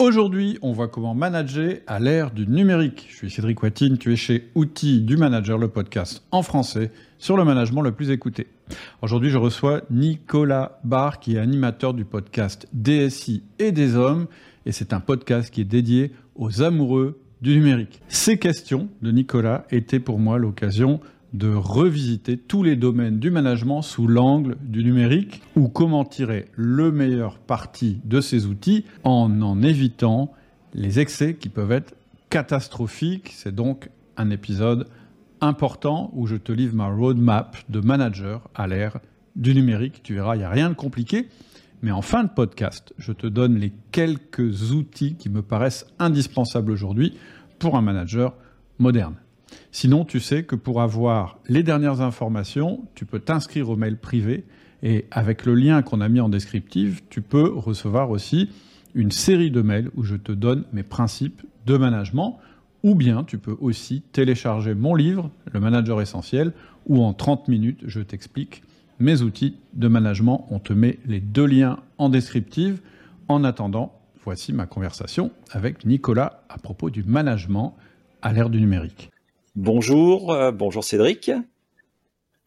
Aujourd'hui, on voit comment manager à l'ère du numérique. Je suis Cédric Watine, tu es chez Outils du Manager, le podcast en français sur le management le plus écouté. Aujourd'hui, je reçois Nicolas Barr, qui est animateur du podcast DSI et des hommes, et c'est un podcast qui est dédié aux amoureux du numérique. Ces questions de Nicolas étaient pour moi l'occasion de revisiter tous les domaines du management sous l'angle du numérique ou comment tirer le meilleur parti de ces outils en en évitant les excès qui peuvent être catastrophiques. C'est donc un épisode important où je te livre ma roadmap de manager à l'ère du numérique. Tu verras, il n'y a rien de compliqué. Mais en fin de podcast, je te donne les quelques outils qui me paraissent indispensables aujourd'hui pour un manager moderne. Sinon, tu sais que pour avoir les dernières informations, tu peux t'inscrire au mail privé et avec le lien qu'on a mis en descriptive, tu peux recevoir aussi une série de mails où je te donne mes principes de management ou bien tu peux aussi télécharger mon livre, Le Manager Essentiel, où en 30 minutes, je t'explique mes outils de management. On te met les deux liens en descriptive. En attendant, voici ma conversation avec Nicolas à propos du management à l'ère du numérique. Bonjour, euh, bonjour Cédric.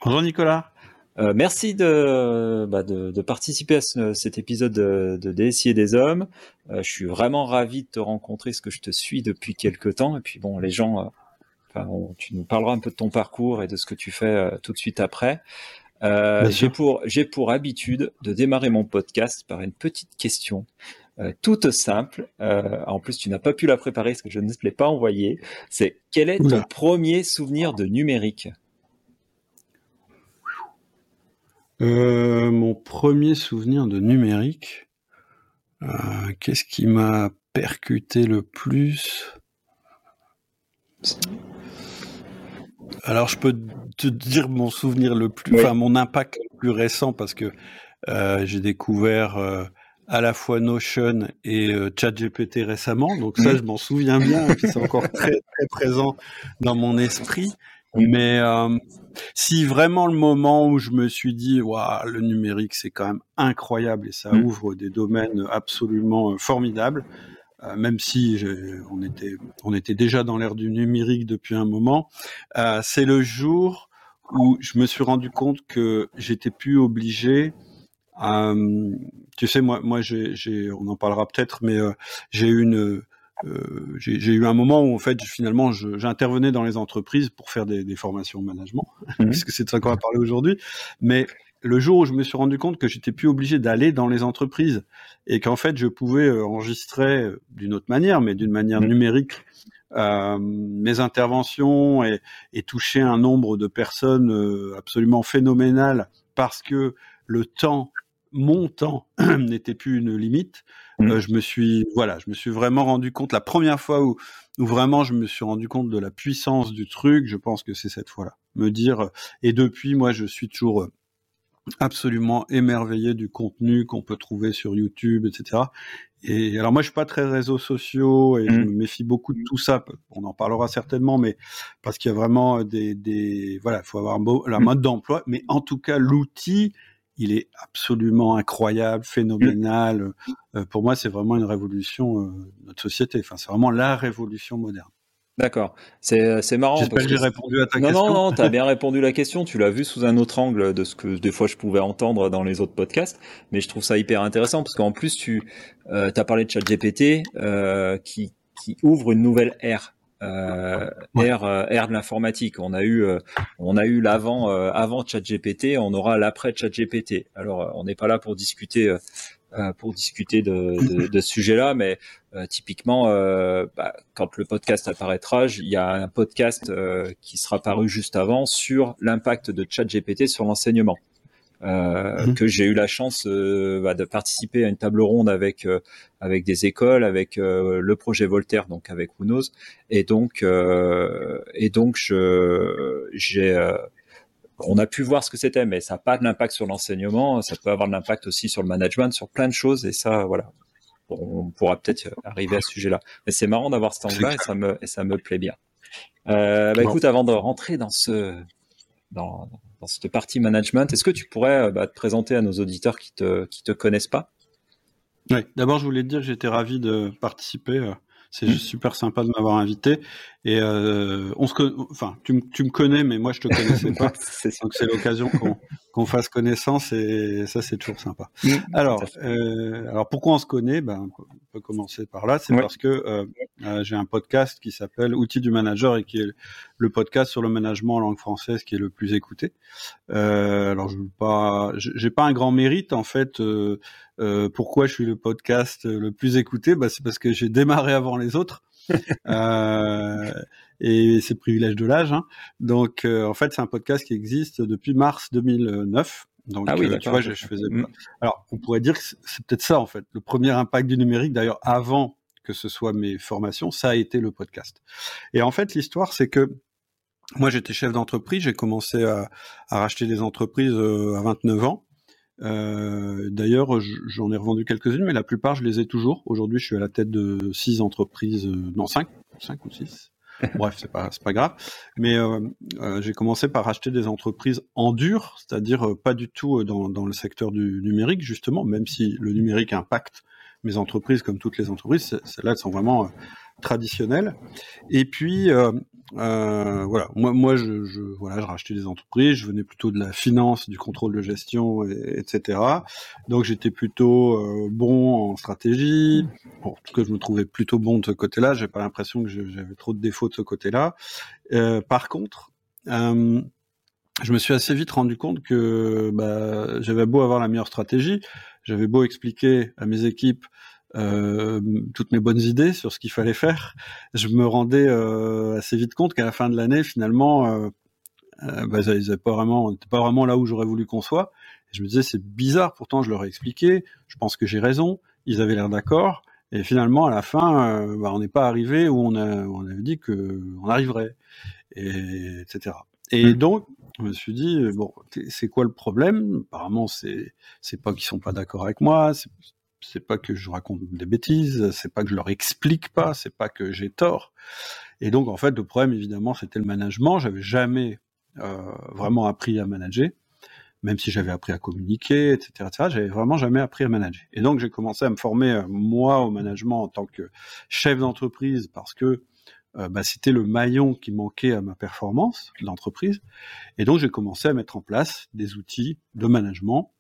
Bonjour Nicolas. Euh, merci de, bah, de, participer à cet épisode de, de DSI et des hommes. Euh, je suis vraiment ravi de te rencontrer, ce que je te suis depuis quelques temps. Et puis bon, les gens, tu nous parleras un peu de ton parcours et de ce que tu fais tout de suite après. j'ai pour, j'ai pour habitude de démarrer mon podcast par une petite question euh, toute simple. Euh, en plus, tu n'as pas pu la préparer parce que je ne te l'ai pas envoyée. C'est quel est ton premier souvenir de numérique euh, Mon premier souvenir de numérique, qu'est-ce qui m'a percuté le plus? Alors je peux te dire mon souvenir le plus, enfin mon impact le plus récent parce que j'ai découvert à la fois Notion et euh, ChatGPT récemment, donc ça je m'en souviens bien, et c'est encore très très présent dans mon esprit. Mais euh, si vraiment le moment où je me suis dit, waouh, le numérique c'est quand même incroyable et ça mm. ouvre des domaines absolument euh, formidables, même si on était on était déjà dans l'ère du numérique depuis un moment, c'est le jour où je me suis rendu compte que j'étais plus obligé euh, tu sais, moi, moi, j'ai, on en parlera peut-être, mais euh, j'ai eu une, euh, j'ai eu un moment où en fait finalement j'intervenais dans les entreprises pour faire des, des formations management, mmh. puisque c'est de ça qu'on va parler aujourd'hui. Mais le jour où je me suis rendu compte que j'étais plus obligé d'aller dans les entreprises et qu'en fait je pouvais enregistrer d'une autre manière, mais d'une manière mmh. numérique, euh, mes interventions et, et, toucher un nombre de personnes absolument phénoménal parce que le temps mon temps n'était plus une limite, mmh. euh, je me suis voilà, je me suis vraiment rendu compte la première fois où, où vraiment je me suis rendu compte de la puissance du truc, je pense que c'est cette fois-là. Me dire et depuis moi je suis toujours euh, absolument émerveillé du contenu qu'on peut trouver sur YouTube, etc. Et alors moi je suis pas très réseaux sociaux et je mmh. me méfie beaucoup de tout ça. On en parlera certainement, mais parce qu'il y a vraiment des, des voilà, il faut avoir beau, la mmh. mode d'emploi, mais en tout cas l'outil il est absolument incroyable, phénoménal. Euh, pour moi, c'est vraiment une révolution euh, de notre société. Enfin, c'est vraiment la révolution moderne. D'accord. C'est, euh, marrant. J'espère que j'ai répondu à ta question. Non, non, tu as bien répondu à la question. Tu l'as vu sous un autre angle de ce que des fois je pouvais entendre dans les autres podcasts. Mais je trouve ça hyper intéressant parce qu'en plus, tu as parlé de ChatGPT qui, qui ouvre une nouvelle ère euh, ère, euh, ère de l'informatique. On a eu, euh, on a eu l'avant, euh, avant ChatGPT, on aura l'après ChatGPT. Alors, on n'est pas là pour discuter, pour discuter de, de, de ce sujet-là, mais typiquement, bah, quand le podcast apparaîtra, il y a un podcast qui sera paru juste avant sur l'impact de ChatGPT sur l'enseignement. Euh, mhm. que j'ai eu la chance euh, bah, de participer à une table ronde avec euh, avec des écoles, avec le projet Voltaire, donc avec Whonos, et donc et donc je j'ai on a pu voir ce que c'était, mais ça n'a pas de l'impact sur l'enseignement, ça peut avoir de l'impact aussi sur le management, sur plein de choses, et ça, voilà, on pourra peut-être arriver à ce sujet-là. Mais c'est marrant d'avoir cet angle-là, et ça me et ça me plaît bien. Euh, bah, écoute, avant de rentrer dans ce dans, dans cette partie management. Est-ce que tu pourrais euh, bah, te présenter à nos auditeurs qui te qui te connaissent pas? Oui, d'abord, je voulais te dire que j'étais ravi de participer. C'est mmh. super sympa de m'avoir invité. Et euh, on se, enfin, tu, tu, me connais, mais moi je te connaissais pas. donc c'est l'occasion qu'on fasse connaissance et ça c'est toujours sympa. Mmh. alors, euh, alors pourquoi on se connaît? Ben, on peut commencer par là. C'est parce que euh, euh, j'ai un podcast qui s'appelle Outils du manager et qui est le podcast sur le management en langue française qui est le plus écouté. Euh, alors je pas, j'ai pas un grand mérite en fait. Euh, euh, pourquoi je suis le podcast le plus écouté? Bah, C'est parce que j'ai démarré avant les autres. euh, et c'est privilège de l'âge. Hein. Donc, euh, en fait, c'est un podcast qui existe depuis mars 2009. Donc, ah oui, euh, tu vois, je, je faisais. Mm. Alors, on pourrait dire que c'est peut-être ça, en fait, le premier impact du numérique. D'ailleurs, avant que ce soit mes formations, ça a été le podcast. Et en fait, l'histoire, c'est que moi, j'étais chef d'entreprise. J'ai commencé à, à, racheter des entreprises euh, à 29 ans. Euh, D'ailleurs, j'en ai revendu quelques-unes, mais la plupart, je les ai toujours. Aujourd'hui, je suis à la tête de six entreprises, euh, non cinq, cinq ou six. Bref, c'est pas pas grave. Mais euh, j'ai commencé par acheter des entreprises en dur, c'est-à-dire pas du tout dans, dans le secteur du numérique justement, même si le numérique impacte mes entreprises comme toutes les entreprises. Celles-là, elles sont vraiment traditionnelles. Et puis euh, voilà, moi, moi, je, je, voilà, je rachetais des entreprises, je venais plutôt de la finance, du contrôle de gestion, etc. Donc, j'étais plutôt euh, bon en stratégie. Bon, en tout cas, je me trouvais plutôt bon de ce côté-là. J'ai pas l'impression que j'avais trop de défauts de ce côté-là. Euh, par contre, euh, je me suis assez vite rendu compte que bah, j'avais beau avoir la meilleure stratégie, j'avais beau expliquer à mes équipes euh, toutes mes bonnes idées sur ce qu'il fallait faire, je me rendais euh, assez vite compte qu'à la fin de l'année, finalement, euh, bah, ils pas vraiment, pas vraiment là où j'aurais voulu qu'on soit. Et je me disais, c'est bizarre. Pourtant, je leur ai expliqué. Je pense que j'ai raison. Ils avaient l'air d'accord. Et finalement, à la fin, bah, on n'est pas arrivé où on, a, on avait dit que on arriverait, et, etc. Et mmh. donc, je me suis dit bon, c'est quoi le problème? Apparemment, c'est pas qu'ils sont pas d'accord avec moi, c'est pas que je raconte des bêtises, c'est pas que je leur explique pas, c'est pas que j'ai tort. Et donc en fait le problème évidemment c'était le management. J'avais jamais euh, vraiment appris à manager, même si j'avais appris à communiquer, etc. etc. J'avais vraiment jamais appris à manager. Et donc j'ai commencé à me former euh, moi au management en tant que chef d'entreprise parce que euh, bah, c'était le maillon qui manquait à ma performance l'entreprise. Et donc j'ai commencé à mettre en place des outils de management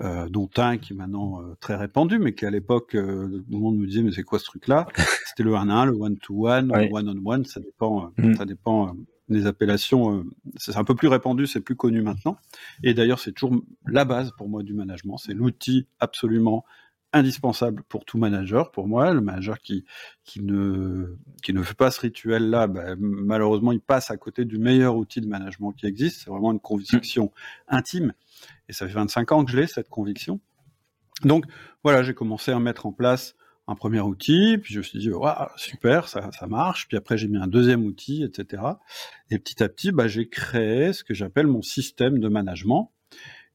euh, dont un qui est maintenant euh, très répandu, mais qui à l'époque, euh, tout le monde me disait mais c'est quoi ce truc-là? C'était le 1 1, le one to one, le one on one, ça dépend, mm. ça dépend des appellations. c'est un peu plus répandu, c'est plus connu maintenant. Et d'ailleurs, c'est toujours la base pour moi du management. C'est l'outil absolument indispensable pour tout manager, pour moi, le manager qui, qui, ne, qui ne fait pas ce rituel-là, ben, malheureusement, il passe à côté du meilleur outil de management qui existe. C'est vraiment une conviction intime. Et ça fait 25 ans que je l'ai, cette conviction. Donc, voilà, j'ai commencé à mettre en place un premier outil, puis je me suis dit, super, ça, ça marche. Puis après, j'ai mis un deuxième outil, etc. Et petit à petit, bah, j'ai créé ce que j'appelle mon système de management.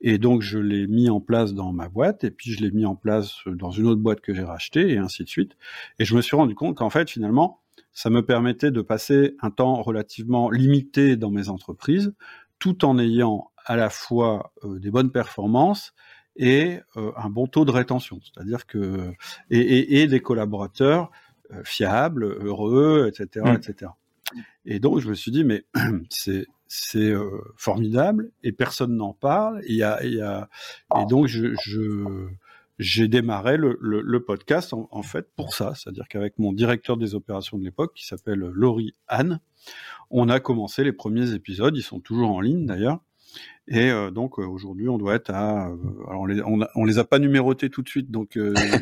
Et donc, je l'ai mis en place dans ma boîte, et puis je l'ai mis en place dans une autre boîte que j'ai rachetée, et ainsi de suite. Et je me suis rendu compte qu'en fait, finalement, ça me permettait de passer un temps relativement limité dans mes entreprises, tout en ayant à la fois euh, des bonnes performances et euh, un bon taux de rétention, c'est-à-dire que et, et, et, des collaborateurs euh, fiables, heureux, etc., mmh. etc. Et donc je me suis dit mais c'est c'est euh, formidable et personne n'en parle. Il y a, y a, et donc je, je j'ai démarré le, le, le podcast en, en, fait pour ça, c'est-à-dire qu'avec mon directeur des opérations de l'époque qui s'appelle Laurie Anne, on a commencé les premiers épisodes. Ils sont toujours en ligne d'ailleurs. Et euh, donc euh, aujourd'hui, on doit être à. Euh, alors on les, on, les a pas numérotés tout de suite, donc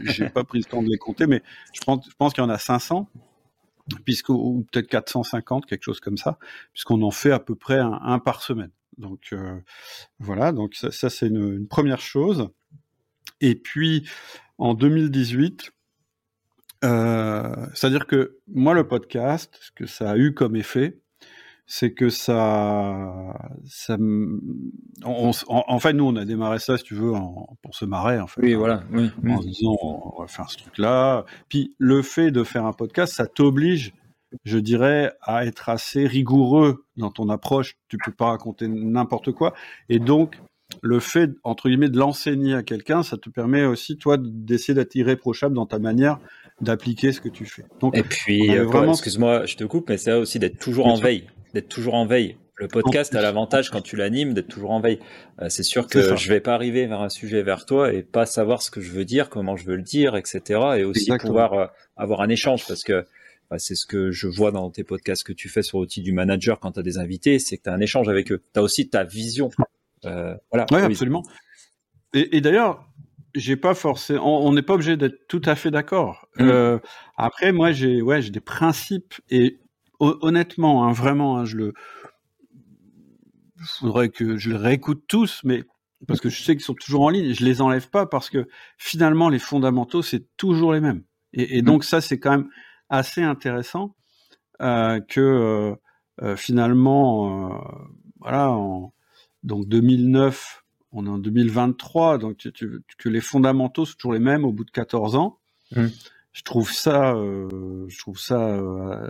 j'ai pas pris le temps de les compter, mais je pense, je pense qu'il y en a 500 puisque ou peut-être 450, quelque chose comme ça, puisqu'on en fait à peu près un, par semaine. Donc voilà, donc ça, ça c'est une, une, première chose. Et puis en 2018, c'est-à-dire que moi le podcast, ce que ça a eu comme effet, c'est que ça, ça on, en, fait, nous, on a démarré ça, si tu veux, en, pour se marrer, en fait. Oui, voilà. Oui, en disant, on va faire ce truc-là. Puis, le fait de faire un podcast, ça t'oblige, je dirais, à être assez rigoureux dans ton approche. Tu peux pas raconter n'importe quoi. Et donc, le fait, entre guillemets, de l'enseigner à quelqu'un, ça te permet aussi, toi, d'essayer d'être irréprochable dans ta manière d'appliquer ce que tu fais. Donc, et puis, euh, vraiment... excuse-moi, je te coupe, mais c'est aussi d'être toujours en veille, d'être toujours en veille. Le podcast a l'avantage quand tu l'animes d'être toujours en veille. Euh, c'est sûr que je vais pas arriver vers un sujet vers toi et pas savoir ce que je veux dire, comment je veux le dire, etc. Et aussi pouvoir euh, avoir un échange parce que bah, c'est ce que je vois dans tes podcasts que tu fais sur l'outil du manager quand tu as des invités, c'est que tu as un échange avec eux. Tu as aussi ta vision. Euh, voilà. Oui, absolument. Et, et d'ailleurs, j'ai pas on n'est pas obligé d'être tout à fait d'accord. Mmh. Euh, après, moi, j'ai ouais, j'ai des principes et honnêtement, hein, vraiment, hein, je le, faudrait que je les réécoute tous, mais parce que je sais qu'ils sont toujours en ligne, je les enlève pas parce que finalement les fondamentaux c'est toujours les mêmes. Et, mmh. donc ça c'est quand même assez intéressant euh, que euh, euh, finalement voilà en, donc 2009 on est en 2023 donc que les fondamentaux sont toujours les mêmes au bout de 14 ans. Mmh. Je trouve ça, je trouve ça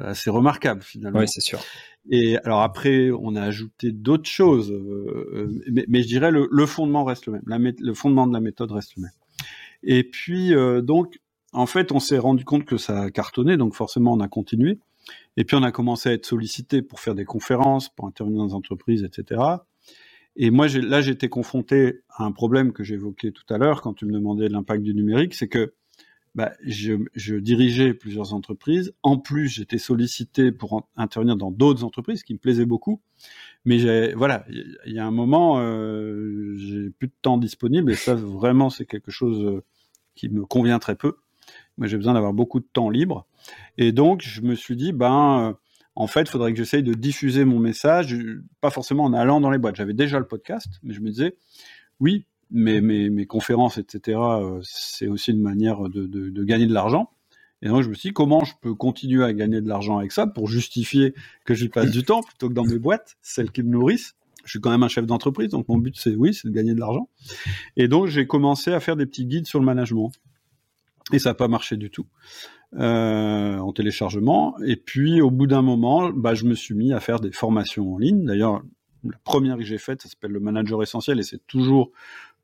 assez remarquable finalement. Oui, c'est sûr. Et alors après, on a ajouté d'autres choses, euh, euh, mais, mais, je dirais le, le, fondement reste le même. La, le fondement de la méthode reste le même. Et puis euh, donc, en fait, on s'est rendu compte que ça a cartonné, donc forcément, on a continué. Et puis, on a commencé à être sollicité pour faire des conférences, pour intervenir dans des entreprises, etc. Et moi, là, j'étais confronté à un problème que j'évoquais tout à l'heure quand tu me demandais l'impact du numérique, c'est que bah, je, dirigeais plusieurs entreprises. En plus, j'étais sollicité pour intervenir dans d'autres entreprises, qui me plaisaient beaucoup. Mais voilà, il y, a un moment, euh, j'ai plus de temps disponible et ça, vraiment, c'est quelque chose euh, qui me convient très peu. Moi, j'ai besoin d'avoir beaucoup de temps libre. Et donc, je me suis dit, ben, euh, en fait, il faudrait que j'essaye de diffuser mon message, pas forcément en allant dans les boîtes. J'avais déjà le podcast, mais je me disais, oui, mes, conférences, etc., euh, c'est aussi une manière de, gagner de l'argent. Et donc, je me suis dit, comment je peux continuer à gagner de l'argent avec ça pour justifier que j'y passe du temps plutôt que dans mes boîtes, celles qui me nourrissent? Je suis quand même un chef d'entreprise, donc mon but, c'est oui, c'est de gagner de l'argent. Et donc, j'ai commencé à faire des petits guides sur le management. Et ça n'a pas marché du tout euh, en téléchargement. Et puis, au bout d'un moment, bah, je me suis mis à faire des formations en ligne. D'ailleurs, la première que j'ai faite, ça s'appelle le manager essentiel et c'est toujours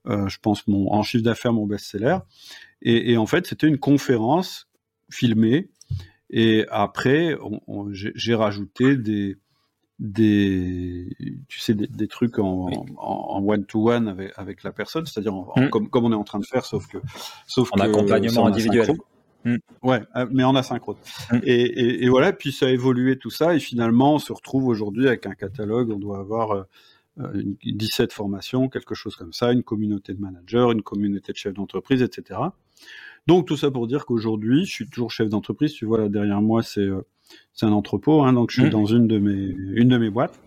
je pense, mon, en chiffre d'affaires, mon best-seller. Et, en fait, c'était une conférence filmée. Et après, j'ai rajouté des, des, tu sais, des, trucs en, one-to-one avec, avec, la personne, c'est-à-dire mmh. comme, comme, on est en train de faire, sauf que, sauf en accompagnement individuel. Mmh. Ouais, euh, mais en asynchrone. Et, et, et, voilà, puis ça a évolué tout ça, et finalement, on se retrouve aujourd'hui avec un catalogue. On doit avoir euh, 17 euh, formations, quelque chose comme ça, une communauté de managers, une communauté de chefs d'entreprise, etc. Donc tout ça pour dire qu'aujourd'hui, je suis toujours chef d'entreprise. Tu vois là derrière moi, c'est euh, un entrepôt, hein, donc je suis mmh. dans une de mes une de mes boîtes.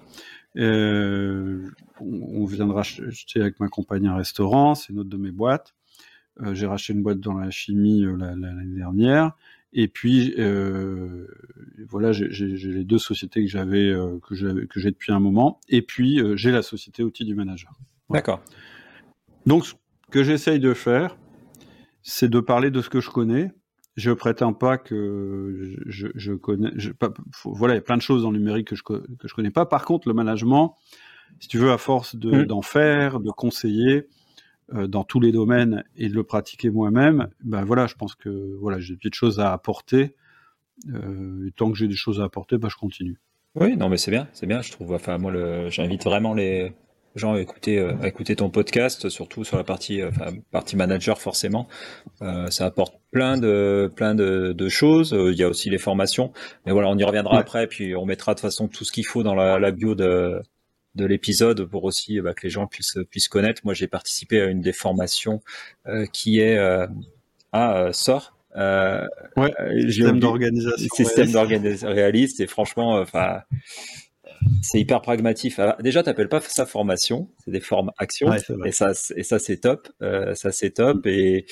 Euh, on vient de racheter avec ma compagnie un restaurant, c'est une autre de mes boîtes. Euh, j'ai racheté une boîte dans la chimie l'année dernière. Et puis euh, voilà, j'ai les deux sociétés que j'avais euh, que j'ai depuis un moment. Et puis euh, j'ai la société outil du manager. D'accord. Donc ce que j'essaye de faire, c'est de parler de ce que je connais. Je prétends pas que je, je connais. Je, pas, voilà, il y a plein de choses dans le numérique que je que je connais pas. Par contre, le management, si tu veux, à force mmh. d'en faire, de conseiller, euh, dans tous les domaines et de le pratiquer moi-même, ben voilà, je pense que voilà, j'ai des petites choses à apporter. Euh, et tant que j'ai des choses à apporter, ben je continue. Oui, non, mais c'est bien, c'est bien. Je trouve. Enfin, moi, j'invite vraiment les gens à écouter, euh, à écouter ton podcast, surtout sur la partie, enfin, partie manager forcément. ça apporte plein de, plein de, de choses. Il y a aussi les formations, mais voilà, on y reviendra après. Puis on mettra de toute façon tout ce qu'il faut dans la, la bio de de l'épisode pour aussi bah, que les gens puissent puissent connaître. Moi, j'ai participé à une des formations euh, qui est euh, à euh, SOR. Euh, ouais, système d'organisation. Système d'organisation réaliste et franchement, enfin, c'est hyper pragmatique. déjà, t'appelles pas ça formation, c'est des formes actions, et ça, et ça c'est top, euh, ça c'est top, et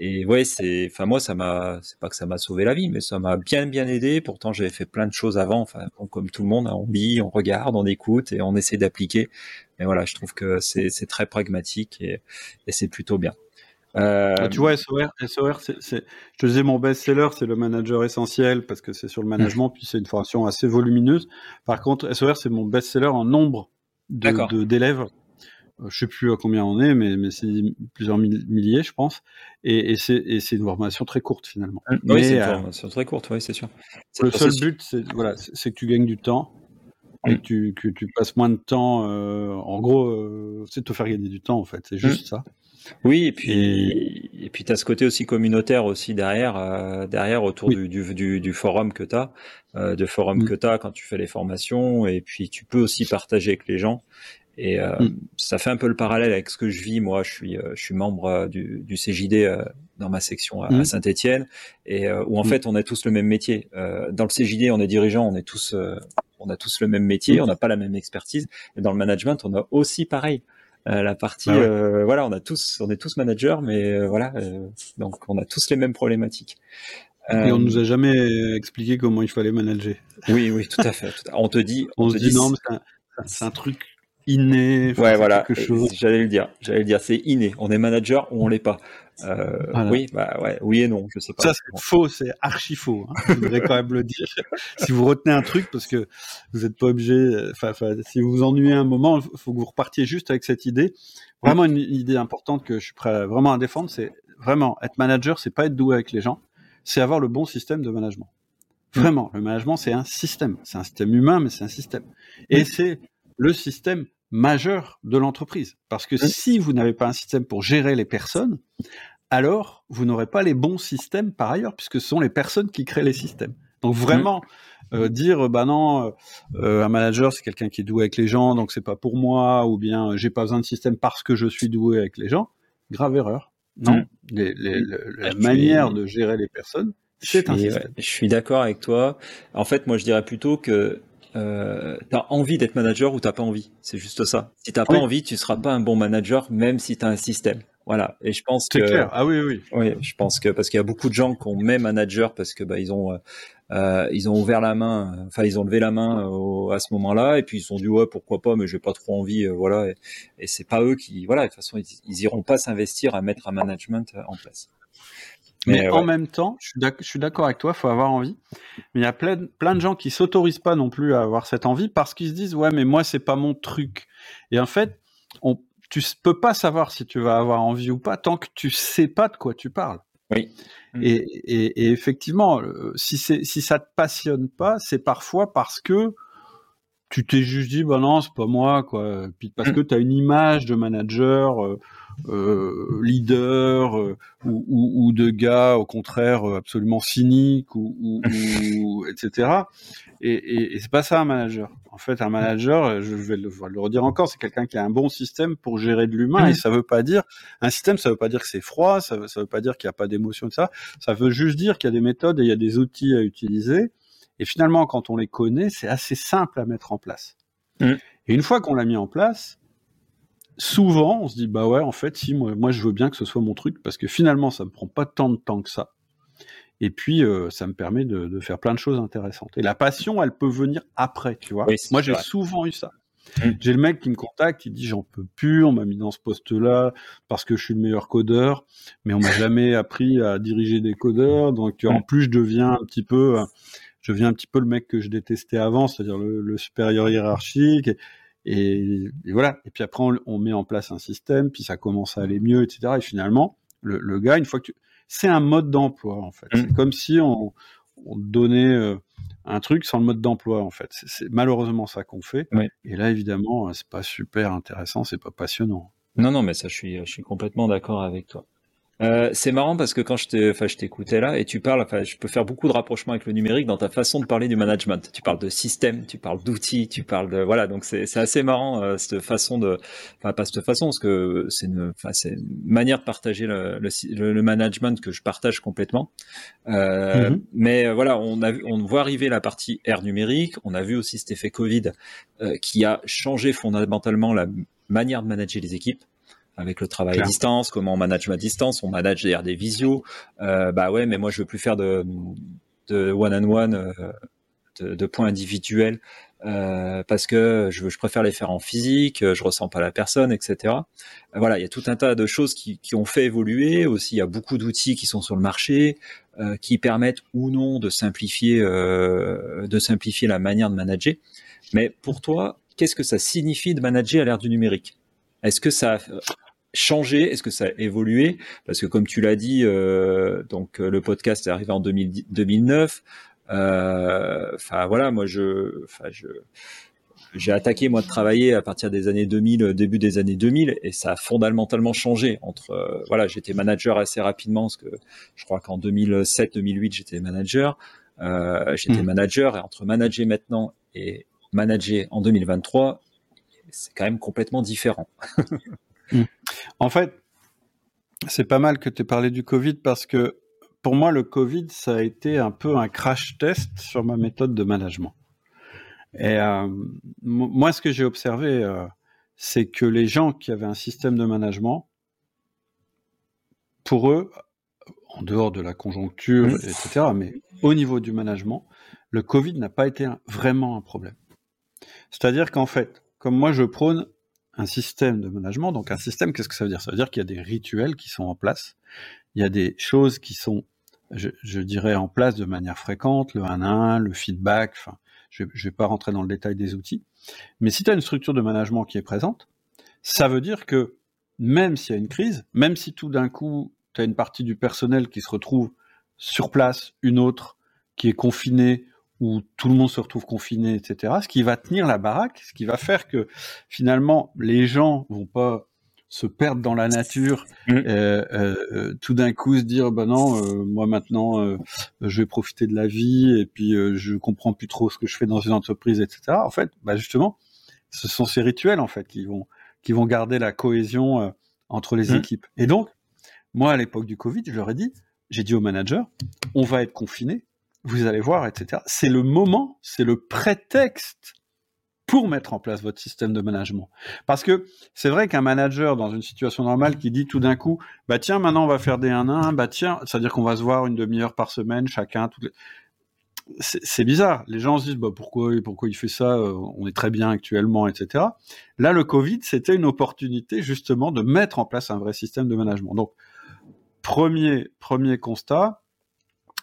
et ouais, c'est, enfin moi ça m'a, c'est pas que ça m'a sauvé la vie, mais ça m'a bien bien aidé. Pourtant, j'avais fait plein de choses avant, enfin comme tout le monde, hein, on lit, on regarde, on écoute et on essaie d'appliquer. Mais voilà, je trouve que c'est c'est très pragmatique et, et c'est plutôt bien. Euh... Ah, tu vois, SOR, SOR c'est, je te disais, mon best-seller, c'est le manager essentiel parce que c'est sur le management, puis c'est une formation assez volumineuse. Par contre, SOR, c'est mon best-seller en nombre de, d'élèves. je sais plus à combien on est, mais, mais c'est plusieurs milliers, je pense. Et, et c'est une formation très courte finalement. Mmh. Oui, c'est une formation très courte, oui, c'est sûr. Le seul but, c'est voilà, que tu gagnes du temps et mmh. que tu, que tu passes moins de temps. en gros, c'est te faire gagner du temps en fait. C'est juste ça. Oui, et puis et, puis tu as ce côté aussi communautaire aussi derrière euh, derrière autour du, du, du, forum que tu as, euh, de forum mm. que tu as quand tu fais les formations et puis tu peux aussi partager avec les gens et euh, mm. ça fait un peu le parallèle avec ce que je vis moi, je suis je suis membre du, du CJD dans ma section à, mm. Saint-Étienne et où en fait on a tous le même métier. dans le CJD, on est dirigeant, on est tous on a tous le même métier, on n'a pas la même expertise et dans le management, on a aussi pareil. Euh, la partie, bah euh, voilà, on a tous, on est tous managers, mais euh, voilà, donc on a tous les mêmes problématiques. Et on nous a jamais expliqué comment il fallait manager. Oui, oui, tout à fait. On te dit, on, se dit, non, c'est un, truc inné. Ouais, voilà. J'allais le dire. J'allais le dire. C'est inné. On est manager ou on l'est pas. Euh, oui, bah ouais, oui et non, je sais pas. Ça c'est faux, c'est archi faux. Hein. je voudrais quand même le dire. si vous retenez un truc, parce que vous n'êtes pas obligé. Enfin, si vous vous ennuyez un moment, il faut que vous repartiez juste avec cette idée. Vraiment une idée importante que je suis prêt vraiment à défendre, c'est vraiment être manager, c'est pas être doué avec les gens, c'est avoir le bon système de management. Vraiment, le management c'est un système, c'est un système humain, mais c'est un système. Et c'est le système majeur de l'entreprise. Parce que si vous n'avez pas un système pour gérer les personnes, alors vous n'aurez pas les bons systèmes par ailleurs, puisque ce sont les personnes qui créent les systèmes. Donc vraiment, euh, dire bah non, euh, un manager c'est quelqu'un qui est doué avec les gens, donc c'est pas pour moi, ou bien j'ai pas besoin de système parce que je suis doué avec les gens. Grave erreur. Non, les, la manière de gérer les personnes, c'est un système. je suis d'accord avec toi. En fait, moi je dirais plutôt que euh, t'as envie d'être manager ou t'as pas envie? C'est juste ça. Si t'as pas envie, tu seras pas un bon manager, même si tu as un système. Voilà. Et je pense que. Clair. Ah oui, oui. Oui, je pense que parce qu'il y a beaucoup de gens qui ont même manager parce que bah ils ont euh, euh ils ont ouvert la main, enfin ils ont levé la main à ce moment-là et puis ils se sont dit ouais pourquoi pas mais j'ai pas trop envie euh, voilà et, et c'est pas eux qui voilà de toute façon ils, ils iront pas s'investir à mettre un management en place. Mais, en même temps, je suis d'accord avec toi, il faut avoir envie. Mais il y a plein, plein de gens qui s'autorisent pas non plus à avoir cette envie parce qu'ils se disent ouais mais moi c'est pas mon truc. Et en fait, on, tu peux pas savoir si tu vas avoir envie ou pas tant que tu sais pas de quoi tu parles. Oui. Et, et, et effectivement, euh, si si ça te passionne pas, c'est parfois parce que tu t'es juste dit bah non c'est pas moi quoi. Puis parce mm. que tu as une image de manager. Euh, euh, leader euh, ou, ou, ou, de gars au contraire absolument cyniques ou, ou etc. Et, et, et c'est pas ça un manager. En fait, un manager, je vais le, le redire encore, c'est quelqu'un qui a un bon système pour gérer de l'humain. Et ça veut pas dire un système, ça veut pas dire que c'est froid, ça veut, ça veut pas dire qu'il n'y a pas d'émotion ça. Ça veut juste dire qu'il y a des méthodes et il y a des outils à utiliser. Et finalement, quand on les connaît, c'est assez simple à mettre en place. Mm. Et une fois qu'on l'a mis en place, souvent, on se dit bah ouais, en fait, si moi, moi je veux bien que ce soit mon truc parce que finalement, ça me prend pas tant de temps que ça. Et puis, euh, ça me permet de, de, faire plein de choses intéressantes. Et la passion, elle peut venir après, tu vois. moi, j'ai souvent eu ça. Mmh. J'ai le mec qui me contacte, qui dit j'en peux plus, on m'a mis dans ce poste-là parce que je suis le meilleur codeur, mais on m'a jamais appris à diriger des codeurs, donc en mmh. plus je deviens un petit peu, je deviens un petit peu le mec que je détestais avant, c'est-à-dire le, le, supérieur hiérarchique. Et, et, voilà. Et puis après, on, met en place un système, puis ça commence à aller mieux, etc. Et finalement, le, gars, une fois que tu... c'est un mode d'emploi en fait. C'est mmh. comme si on, donnait euh, un truc sans le mode d'emploi en fait. C'est malheureusement ça qu'on fait. Et là, évidemment, c'est pas super intéressant, c'est pas passionnant. Non, non, mais ça, je suis, je suis complètement d'accord avec toi. Euh, c'est marrant parce que quand je enfin, je t'écoutais là et tu parles, enfin, je peux faire beaucoup de rapprochements avec le numérique dans ta façon de parler du management. Tu parles de système, tu parles d'outils, tu parles de, voilà, donc c'est, c'est assez marrant euh, cette façon de, enfin pas cette façon parce que c'est une, enfin, c'est une manière de partager le, le, le, management que je partage complètement. Euh, mm-hmm. Mais euh, voilà, on a, on voit arriver la partie ère numérique. On a vu aussi cet effet Covid euh, qui a changé fondamentalement la manière de manager les équipes avec le travail à distance, comment on manage ma distance, on manage derrière des visios. Euh, bah ouais, mais moi je veux plus faire de, de one on one, de, de, points individuels euh, parce que je, je, préfère les faire en physique, je ressens pas la personne, etc. Voilà, il y a tout un tas de choses qui, qui ont fait évoluer. Aussi, il y a beaucoup d'outils qui sont sur le marché euh, qui permettent ou non de simplifier, euh, de simplifier la manière de manager. Mais pour toi, qu'est-ce que ça signifie de manager à l'ère du numérique? Est-ce que ça changé? Est-ce que ça a évolué? Parce que comme tu l'as dit, euh, donc le podcast est arrivé en 2009. Enfin voilà, moi je, enfin je j'ai attaqué moi de travailler à partir des années 2000, début des années 2000, et ça a fondamentalement changé. Entre euh, voilà, j'étais manager assez rapidement, parce que je crois qu'en 2007-2008 j'étais manager. Euh, j'étais mmh. manager et entre manager maintenant et manager en 2023, c'est quand même complètement différent. Mmh. En fait, c'est pas mal que tu aies parlé du Covid parce que pour moi, le Covid, ça a été un peu un crash test sur ma méthode de management. Et euh, moi, ce que j'ai observé, euh, c'est que les gens qui avaient un système de management, pour eux, en dehors de la conjoncture, etc., mais au niveau du management, le Covid n'a pas été vraiment un problème. C'est-à-dire qu'en fait, comme moi je prône un système de management, donc un système, qu'est-ce que ça veut dire? Ça veut dire qu'il y a des rituels qui sont en place, il y a des choses qui sont, je, dirais, en place de manière fréquente, le 1 1, le feedback, enfin, je ne vais pas rentrer dans le détail des outils. Mais si tu as une structure de management qui est présente, ça veut dire que même s'il y a une crise, même si tout d'un coup, tu as une partie du personnel qui se retrouve sur place, une autre qui est confinée, ou tout le monde se retrouve confiné, etc., ce qui va tenir la baraque, ce qui va faire que finalement, les gens vont pas se perdre dans la nature, mmh. euh, euh, tout d'un coup se dire bah non, euh, moi maintenant euh, je vais profiter de la vie et puis euh, je comprends plus trop ce que je fais dans une entreprise, etc. En fait, bah justement, ce sont ces rituels en fait qui vont qui vont garder la cohésion entre les mmh. équipes. Et donc, moi à l'époque du Covid, je leur ai dit, j'ai dit au manager, on va être confiné, vous allez voir, etc. C'est le moment, c'est le prétexte pour mettre en place votre système de management. Parce que c'est vrai qu'un manager dans une situation normale qui dit tout d'un coup, bah tiens, maintenant on va faire des 1-1, bah tiens, c'est-à-dire qu'on va se voir une demi-heure par semaine chacun. C'est bizarre. Les gens se disent, bah pourquoi, pourquoi il fait ça euh, On est très bien actuellement, etc. Là, le Covid, c'était une opportunité justement de mettre en place un vrai système de management. Donc, premier, premier constat,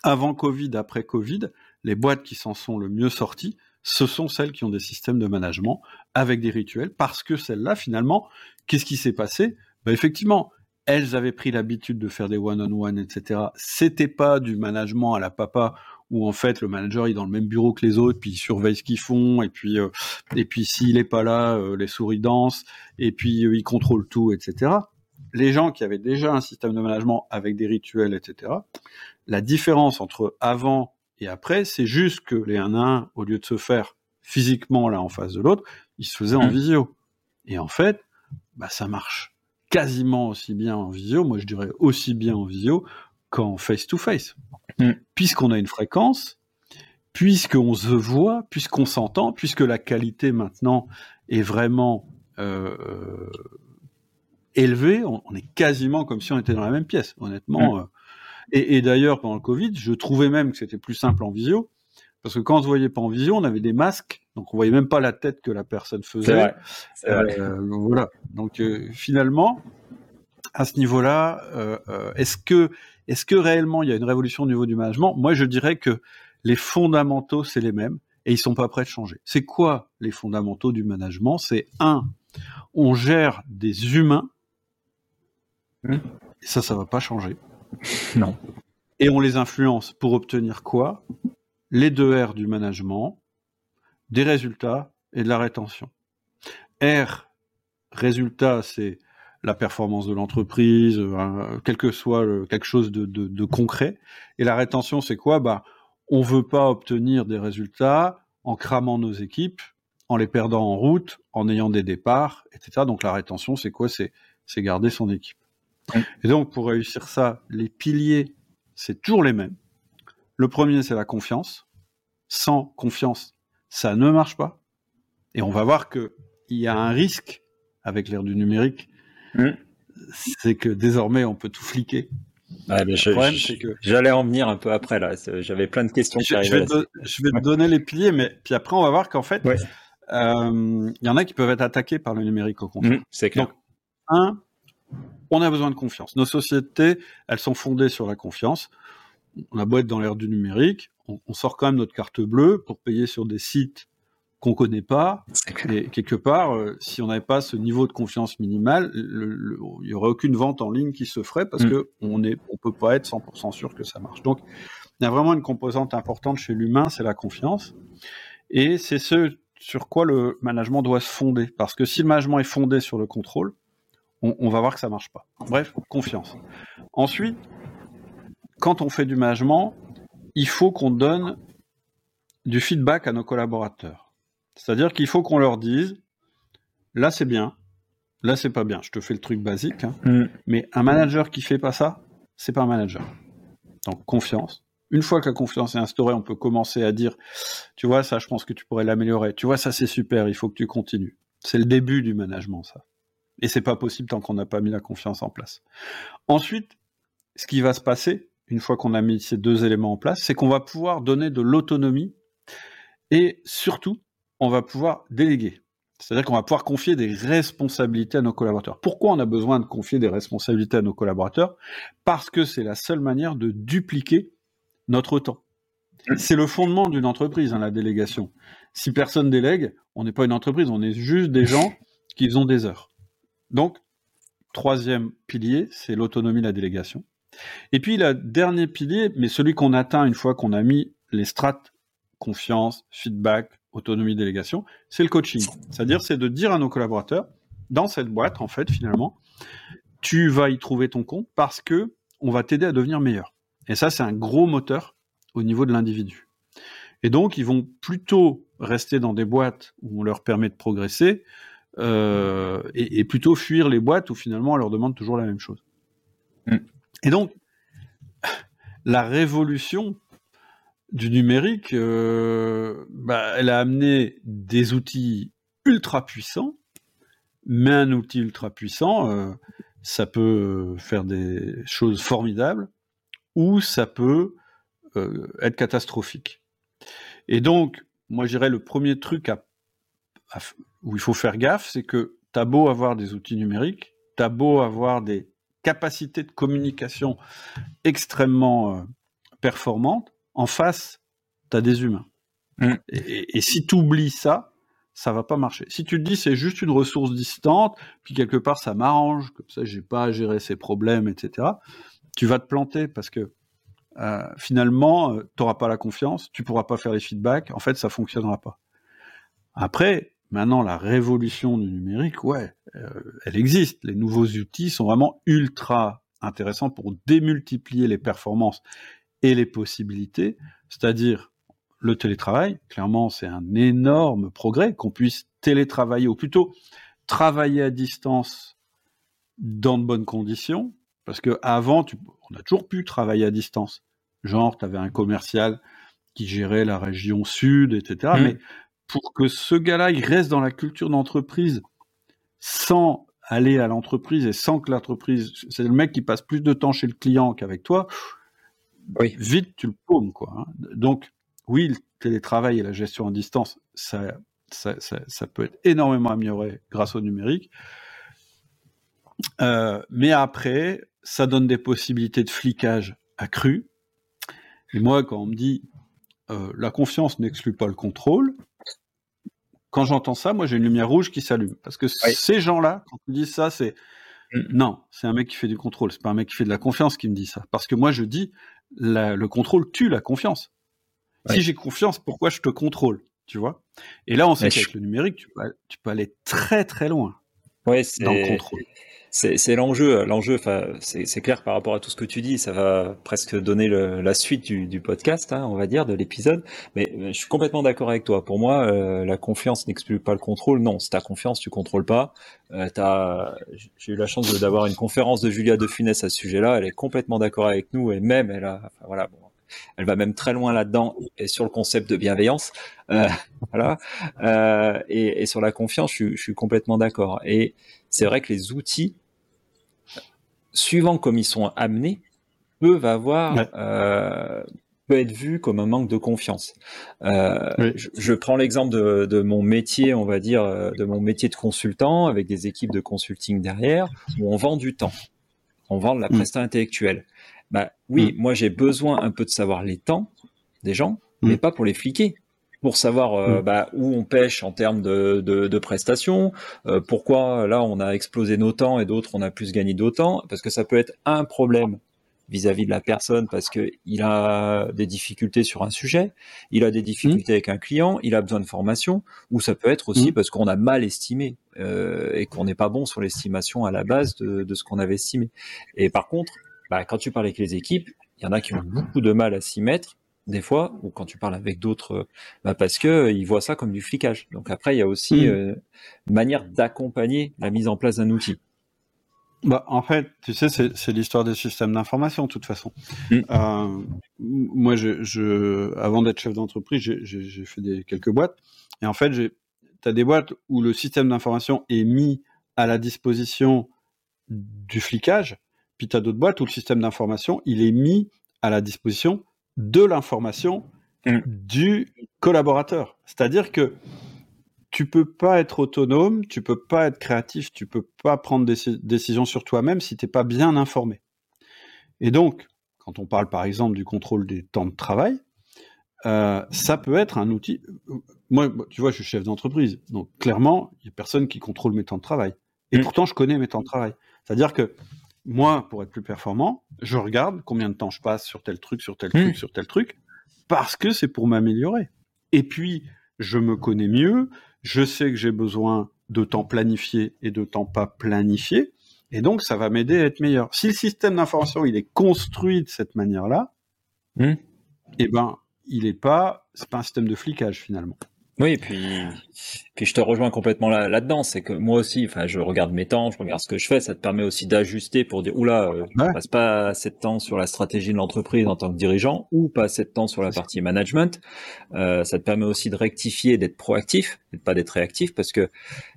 avant Covid, après Covid, les boîtes qui s'en sont le mieux sorties, ce sont celles qui ont des systèmes de management avec des rituels, parce que celles-là, finalement, qu'est-ce qui s'est passé? Bah, Effectivement, elles avaient pris l'habitude de faire des one-on-one, etc. C'était pas du management à la papa où en fait le manager est dans le même bureau que les autres, puis il surveille ce qu'ils font, et puis euh, s'il est pas là, euh, les souris dansent, et puis euh, il contrôle tout, etc. Les gens qui avaient déjà un système de management avec des rituels, etc. La différence entre avant et après, c'est juste que les 1 1, au lieu de se faire physiquement là en face de l'autre, ils se faisaient en mmh. visio. Et en fait, bah, ça marche quasiment aussi bien en visio, moi je dirais aussi bien en visio qu'en face-to-face. Mmh. Puisqu'on a une fréquence, puisqu'on se voit, puisqu'on s'entend, puisque la qualité maintenant est vraiment euh, élevée, on, est quasiment comme si on était dans la même pièce. Honnêtement, mmh. euh, et, et d'ailleurs, pendant le Covid, je trouvais même que c'était plus simple en visio, parce que quand on se voyait pas en visio, on avait des masques, donc on voyait même pas la tête que la personne faisait. Vrai, vrai. Euh, voilà. Donc euh, finalement, à ce niveau-là, euh, euh, est-ce que est-ce que réellement il y a une révolution au niveau du management? Moi, je dirais que les fondamentaux c'est les mêmes et ils sont pas prêts de changer. C'est quoi les fondamentaux du management? C'est un, on gère des humains. Mmh. Et ça, ça va pas changer. Non. Et on les influence pour obtenir quoi? Les deux R du management, des résultats et de la rétention. R, résultat, c'est la performance de l'entreprise, euh, quel que soit quelque chose de, concret. Et la rétention, c'est quoi? Bah, on veut pas obtenir des résultats en cramant nos équipes, en les perdant en route, en ayant des départs, etc. Donc la rétention, c'est quoi? C'est garder son équipe. Et donc, pour réussir ça, les piliers, c'est toujours les mêmes. Le premier, c'est la confiance. Sans confiance, ça ne marche pas. Et on va voir qu'il y a un risque avec l'ère du numérique. Mm. C'est que désormais, on peut tout fliquer. J'allais en venir un peu après, là. J'avais plein de questions. Je, vais, te, donner les piliers, mais puis après, on va voir qu'en fait, il euh, y en a qui peuvent être attaqués par le numérique au contraire. Mm, c'est clair. Donc, un, on a besoin de confiance. Nos sociétés, elles sont fondées sur la confiance. On a beau être dans l'ère du numérique, on, sort quand même notre carte bleue pour payer sur des sites qu'on connaît pas. Et quelque part, euh, si on n'avait pas ce niveau de confiance minimal, il y aurait aucune vente en ligne qui se ferait parce mm. que on est, on peut pas être 100% sûr que ça marche. Donc, il y a vraiment une composante importante chez l'humain, c'est la confiance. Et c'est ce sur quoi le management doit se fonder. Parce que si le management est fondé sur le contrôle, on, on va voir que ça marche pas. Bref, confiance. Ensuite, quand on fait du management, il faut qu'on donne du feedback à nos collaborateurs. C'est-à-dire qu'il faut qu'on leur dise, là c'est bien, là c'est pas bien. Je te fais le truc basique, hein. mm. mais un manager qui fait pas ça, c'est pas un manager. Donc confiance. Une fois que la confiance est instaurée, on peut commencer à dire, tu vois, ça, je pense que tu pourrais l'améliorer. Tu vois, ça, c'est super, il faut que tu continues. C'est le début du management, ça. Et c'est pas possible tant qu'on n'a pas mis la confiance en place. Ensuite, ce qui va se passer, une fois qu'on a mis ces deux éléments en place, c'est qu'on va pouvoir donner de l'autonomie et surtout, on va pouvoir déléguer. C'est-à-dire qu'on va pouvoir confier des responsabilités à nos collaborateurs. Pourquoi on a besoin de confier des responsabilités à nos collaborateurs? Parce que c'est la seule manière de dupliquer notre temps. C'est le fondement d'une entreprise, hein, la délégation. Si personne délègue, on n'est pas une entreprise, on est juste des gens qui ont des heures. Donc, troisième pilier, c'est l'autonomie, la délégation. Et puis, le dernier pilier, mais celui qu'on atteint une fois qu'on a mis les strates confiance, feedback, autonomie, délégation, c'est le coaching. C'est-à-dire, c'est de dire à nos collaborateurs, dans cette boîte, en fait, finalement, tu vas y trouver ton compte parce que on va t'aider à devenir meilleur. Et ça, c'est un gros moteur au niveau de l'individu. Et donc, ils vont plutôt rester dans des boîtes où on leur permet de progresser euh, et, plutôt fuir les boîtes où finalement on leur demande toujours la même chose. Mm. Et donc, la révolution du numérique, euh, bah, elle a amené des outils ultra puissants, mais un outil ultra puissant, euh, ça peut faire des choses formidables ou ça peut être catastrophique. Et donc, moi, je dirais le premier truc à, où il faut faire gaffe, c'est que tu as beau avoir des outils numériques, tu as beau avoir des capacités de communication extrêmement performantes, en face, tu as des humains. Mm. Et, si tu oublies ça, ça va pas marcher. Si tu te dis c'est juste une ressource distante, puis quelque part ça m'arrange, comme ça j'ai pas à gérer ces problèmes, etc., tu vas te planter parce que euh, finalement, euh, tu n'auras pas la confiance, tu pourras pas faire les feedbacks, en fait ça fonctionnera pas. Après, maintenant la révolution du numérique, ouais, euh, elle existe. Les nouveaux outils sont vraiment ultra intéressants pour démultiplier les performances et les possibilités, c'est-à-dire le télétravail. Clairement, c'est un énorme progrès qu'on puisse télétravailler, ou plutôt travailler à distance dans de bonnes conditions, parce que avant, on a toujours pu travailler à distance. Genre, tu avais un commercial qui gérait la région sud, etc. Mmh. Mais pour que ce gars-là, il reste dans la culture d'entreprise sans aller à l'entreprise et sans que l'entreprise, c'est le mec qui passe plus de temps chez le client qu'avec toi, vite tu le paumes. Quoi, hein. Donc, oui, le télétravail et la gestion à distance, ça, ça, ça, peut être énormément amélioré grâce au numérique. Euh, mais après, ça donne des possibilités de flicage accrues. Et moi, quand on me dit euh, la confiance n'exclut pas le contrôle, quand j'entends ça, moi j'ai une lumière rouge qui s'allume. Parce que ces gens-là, quand ils disent ça, c'est mm. non, c'est un mec qui fait du contrôle, c'est pas un mec qui fait de la confiance qui me dit ça. Parce que moi je dis le contrôle tue la confiance. Si j'ai confiance, pourquoi je te contrôle? Tu vois? Et là, on sait qu'avec le numérique, tu peux, aller très très loin ouais, dans le contrôle. C'est l'enjeu. L'enjeu, c'est clair par rapport à tout ce que tu dis. Ça va presque donner la suite du, podcast, hein, on va dire, de l'épisode. Mais euh, je suis complètement d'accord avec toi. Pour moi, euh, la confiance n'exclut pas le contrôle. Non, si t'as confiance, tu contrôles pas. Euh, J'ai eu la chance d'avoir une conférence de Julia De Funès à ce sujet-là. Elle est complètement d'accord avec nous et même elle a, voilà, bon, elle va même très loin là-dedans et sur le concept de bienveillance. Euh, voilà. Euh, et, et, sur la confiance, je, je suis complètement d'accord. Et c'est vrai que les outils suivant comme ils sont amenés, peuvent avoir, euh, peut être vu comme un manque de confiance. Euh, je, prends l'exemple de, mon métier, on va dire, de mon métier de consultant avec des équipes de consulting derrière, où on vend du temps, on vend de la mm. prestation intellectuelle. Bah oui, mm. moi j'ai besoin un peu de savoir les temps des gens, mm. mais pas pour les fliquer pour savoir mm. bah, où on pêche en termes de, de, prestations, pourquoi là on a explosé nos temps et d'autres on a plus gagné d'autant, parce que ça peut être un problème vis-à-vis de la personne parce que il a des difficultés sur un sujet, il a des difficultés mmh. avec un client, il a besoin de formation, ou ça peut être aussi mmh. parce qu'on a mal estimé euh, et qu'on n'est pas bon sur l'estimation à la base de, de ce qu'on avait estimé. Et par contre, bah, quand tu parles avec les équipes, il y en a qui ont beaucoup de mal à s'y mettre des fois, ou quand tu parles avec d'autres, bah parce que ils voient ça comme du flicage. Donc après, il y a aussi euh, une manière d'accompagner la mise en place d'un outil. Bah, en fait, tu sais, c'est l'histoire des systèmes d'information, de toute façon. Mm. Euh, moi, je, je, avant d'être chef d'entreprise, j'ai fait des, quelques boîtes. Et en fait, tu as des boîtes où le système d'information est mis à la disposition du flicage. Puis tu as d'autres boîtes où le système d'information, il est mis à la disposition de l'information mm. du collaborateur. C'est-à-dire que tu peux pas être autonome, tu peux pas être créatif, tu peux pas prendre des décisions sur toi-même si t'es pas bien informé. Et donc, quand on parle par exemple du contrôle des temps de travail, euh, ça peut être un outil. Moi, tu vois, je suis chef d'entreprise, donc clairement, il y a personne qui contrôle mes temps de travail. Et mmh. pourtant, je connais mes temps de travail. C'est-à-dire que moi, pour être plus performant, je regarde combien de temps je passe sur tel truc, sur tel mmh. truc, sur tel truc, parce que c'est pour m'améliorer. Et puis, je me connais mieux, je sais que j'ai besoin de temps planifié et de temps pas planifié, et donc ça va m'aider à être meilleur. Si le système d'information il est construit de cette manière-là, hmm. eh ben il n'est pas, c'est pas un système de flicage finalement. Oui, et puis, puis je te rejoins complètement là, là-dedans. C'est que moi aussi, enfin, je regarde mes temps, je regarde ce que je fais. Ça te permet aussi d'ajuster pour dire, oula, euh, je passe pas assez de temps sur la stratégie de l'entreprise en tant que dirigeant, ou pas assez de temps sur la partie management. Euh, ça te permet aussi de rectifier, d'être proactif, et pas d'être réactif, parce que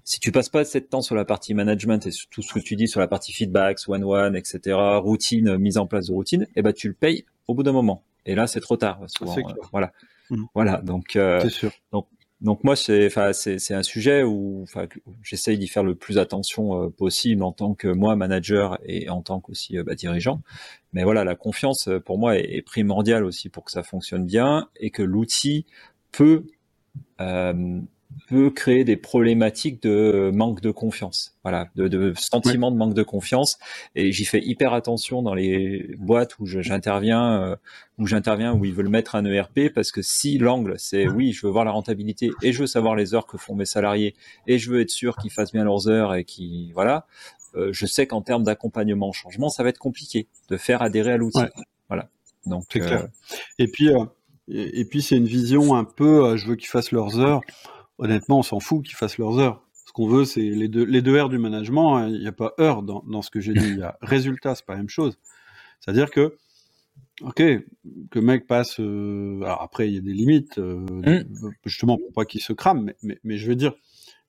si tu passes pas assez de temps sur la partie management et sur tout ce que tu dis sur la partie feedbacks, one-one, etc., routine, mise en place de routine, eh ben, tu le payes au bout d'un moment. Et là, c'est trop tard, souvent. Euh, voilà. Mmh. Voilà. Donc, euh, sûr. donc, donc moi, c'est, un sujet où, j'essaye d'y faire le plus attention euh, possible en tant que moi manager et en tant qu'aussi euh, bah, dirigeant. Mais voilà, la confiance euh, pour moi est, est, primordiale aussi pour que ça fonctionne bien et que l'outil peut peut créer des problématiques de manque de confiance, voilà, de, de sentiment de manque de confiance. Et j'y fais hyper attention dans les boîtes où j'interviens, euh, où j'interviens, où ils veulent mettre un ERP, parce que si l'angle c'est oui, je veux voir la rentabilité et je veux savoir les heures que font mes salariés et je veux être sûr qu'ils fassent bien leurs heures et qui, voilà, euh, je sais qu'en termes d'accompagnement au changement, ça va être compliqué de faire adhérer à l'outil. Voilà. Donc. C'est clair. Euh, et puis. et puis c'est une vision un peu, je veux qu'ils fassent leurs heures honnêtement, on s'en fout qu'ils fassent leurs heures. Ce qu'on veut, c'est les deux, les deux R du management. Hein. Il n'y a pas heure dans, dans ce que j'ai dit. Il y a résultat, c'est pas la même chose. C'est-à-dire que, ok, que le mec passe. Euh, alors après, il y a des limites, euh, mmh. justement pour pas qu'il se crame. Mais, mais, mais, je veux dire,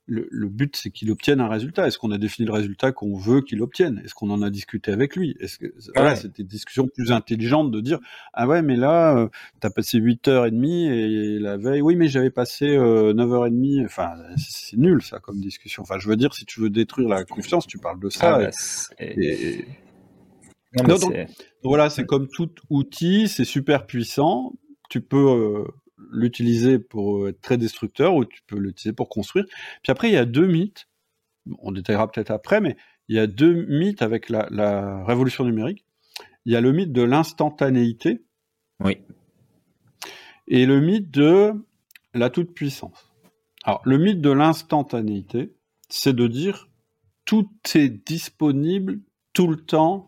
le, but, c'est qu'il obtienne un résultat. Est-ce qu'on a défini le résultat qu'on veut qu'il obtienne? Est-ce qu'on en a discuté avec lui? Est-ce que voilà, c'était une discussion plus intelligente de dire ah ouais, mais là, euh, tu as passé 8h30 et la veille, oui, mais j'avais passé 9h30. Euh, enfin, c'est nul ça comme discussion. Enfin, je veux dire, si tu veux détruire la confiance, tu parles de ça. Ah, bah, donc, voilà, c'est comme tout outil, c'est super puissant. Tu peux euh, l'utiliser pour euh, être très destructeur ou tu peux l'utiliser pour construire. Puis après, il y a deux mythes. On détaillera peut-être après, mais il y a deux mythes avec la, révolution numérique. Il y a le mythe de l'instantanéité. Oui. Et le mythe de la toute-puissance. Alors, le mythe de l'instantanéité, c'est de dire tout est disponible tout le temps,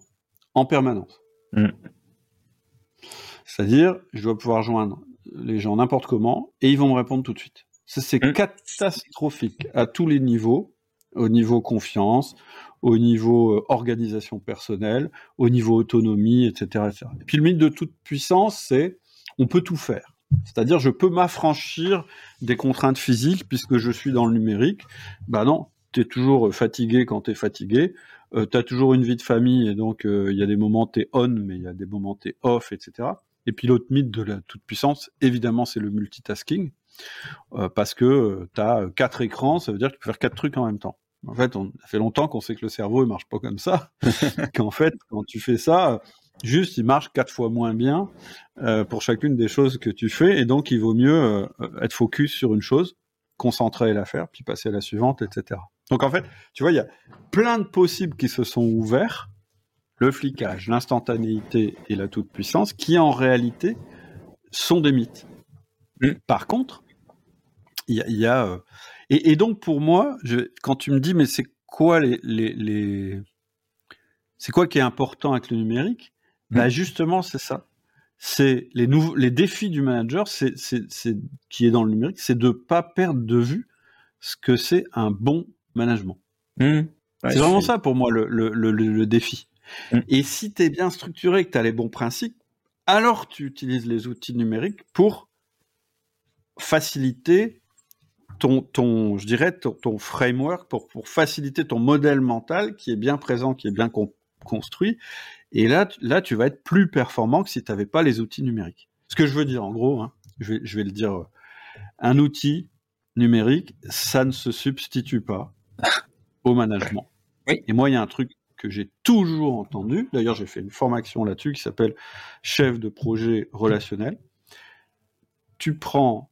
en permanence. Mm. C'est-à-dire, je dois pouvoir joindre les gens n'importe comment et ils vont me répondre tout de suite. C'est mmh. catastrophique à tous les niveaux, au niveau confiance, au niveau euh, organisation personnelle, au niveau autonomie, etc., Et puis le mythe de toute puissance, c'est on peut tout faire. C'est-à-dire je peux m'affranchir des contraintes physiques puisque je suis dans le numérique. Bah non, tu es toujours euh, fatigué quand tu es fatigué. Euh, tu as toujours une vie de famille et donc il y a des moments tu es on mais il y a des moments tu es off, etc. Et puis l'autre mythe de la toute-puissance, évidemment, c'est le multitasking, euh, parce que euh, tu as quatre écrans, ça veut dire que tu peux faire quatre trucs en même temps. En fait, on, fait longtemps qu'on sait que le cerveau ne marche pas comme ça, qu'en fait, quand tu fais ça, Juste, il marche quatre fois moins bien euh, pour chacune des choses que tu fais, et donc il vaut mieux être focus sur une chose, concentrer la faire, puis passer à la suivante, etc. Donc en fait, tu vois, il y a plein de possibles qui se sont ouverts, le flicage, l'instantanéité et la toute-puissance, qui en réalité sont des mythes. Mm. Par contre, il y a, euh, et, donc pour moi, quand tu me dis mais c'est quoi les, les, c'est quoi qui est important avec le numérique? Mm. Bah justement c'est ça. C'est les nouveaux, les défis du manager, c'est, qui est dans le numérique, c'est de pas perdre de vue ce que c'est un bon management. Mm. c'est vraiment ça pour moi le, le, le, défi. Et si tu es bien structuré, que tu as les bons principes, alors tu utilises les outils numériques pour faciliter ton, ton je dirais, ton, framework, pour, pour, faciliter ton modèle mental qui est bien présent, qui est bien construit. Et là, là, tu vas être plus performant que si tu n'avais pas les outils numériques. Ce que je veux dire, en gros, hein, je, vais, je vais le dire, euh, un outil numérique, ça ne se substitue pas au management. Et moi, il y a un truc que j'ai toujours entendu. D'ailleurs, j'ai fait une formation là-dessus qui s'appelle chef de projet relationnel. Tu prends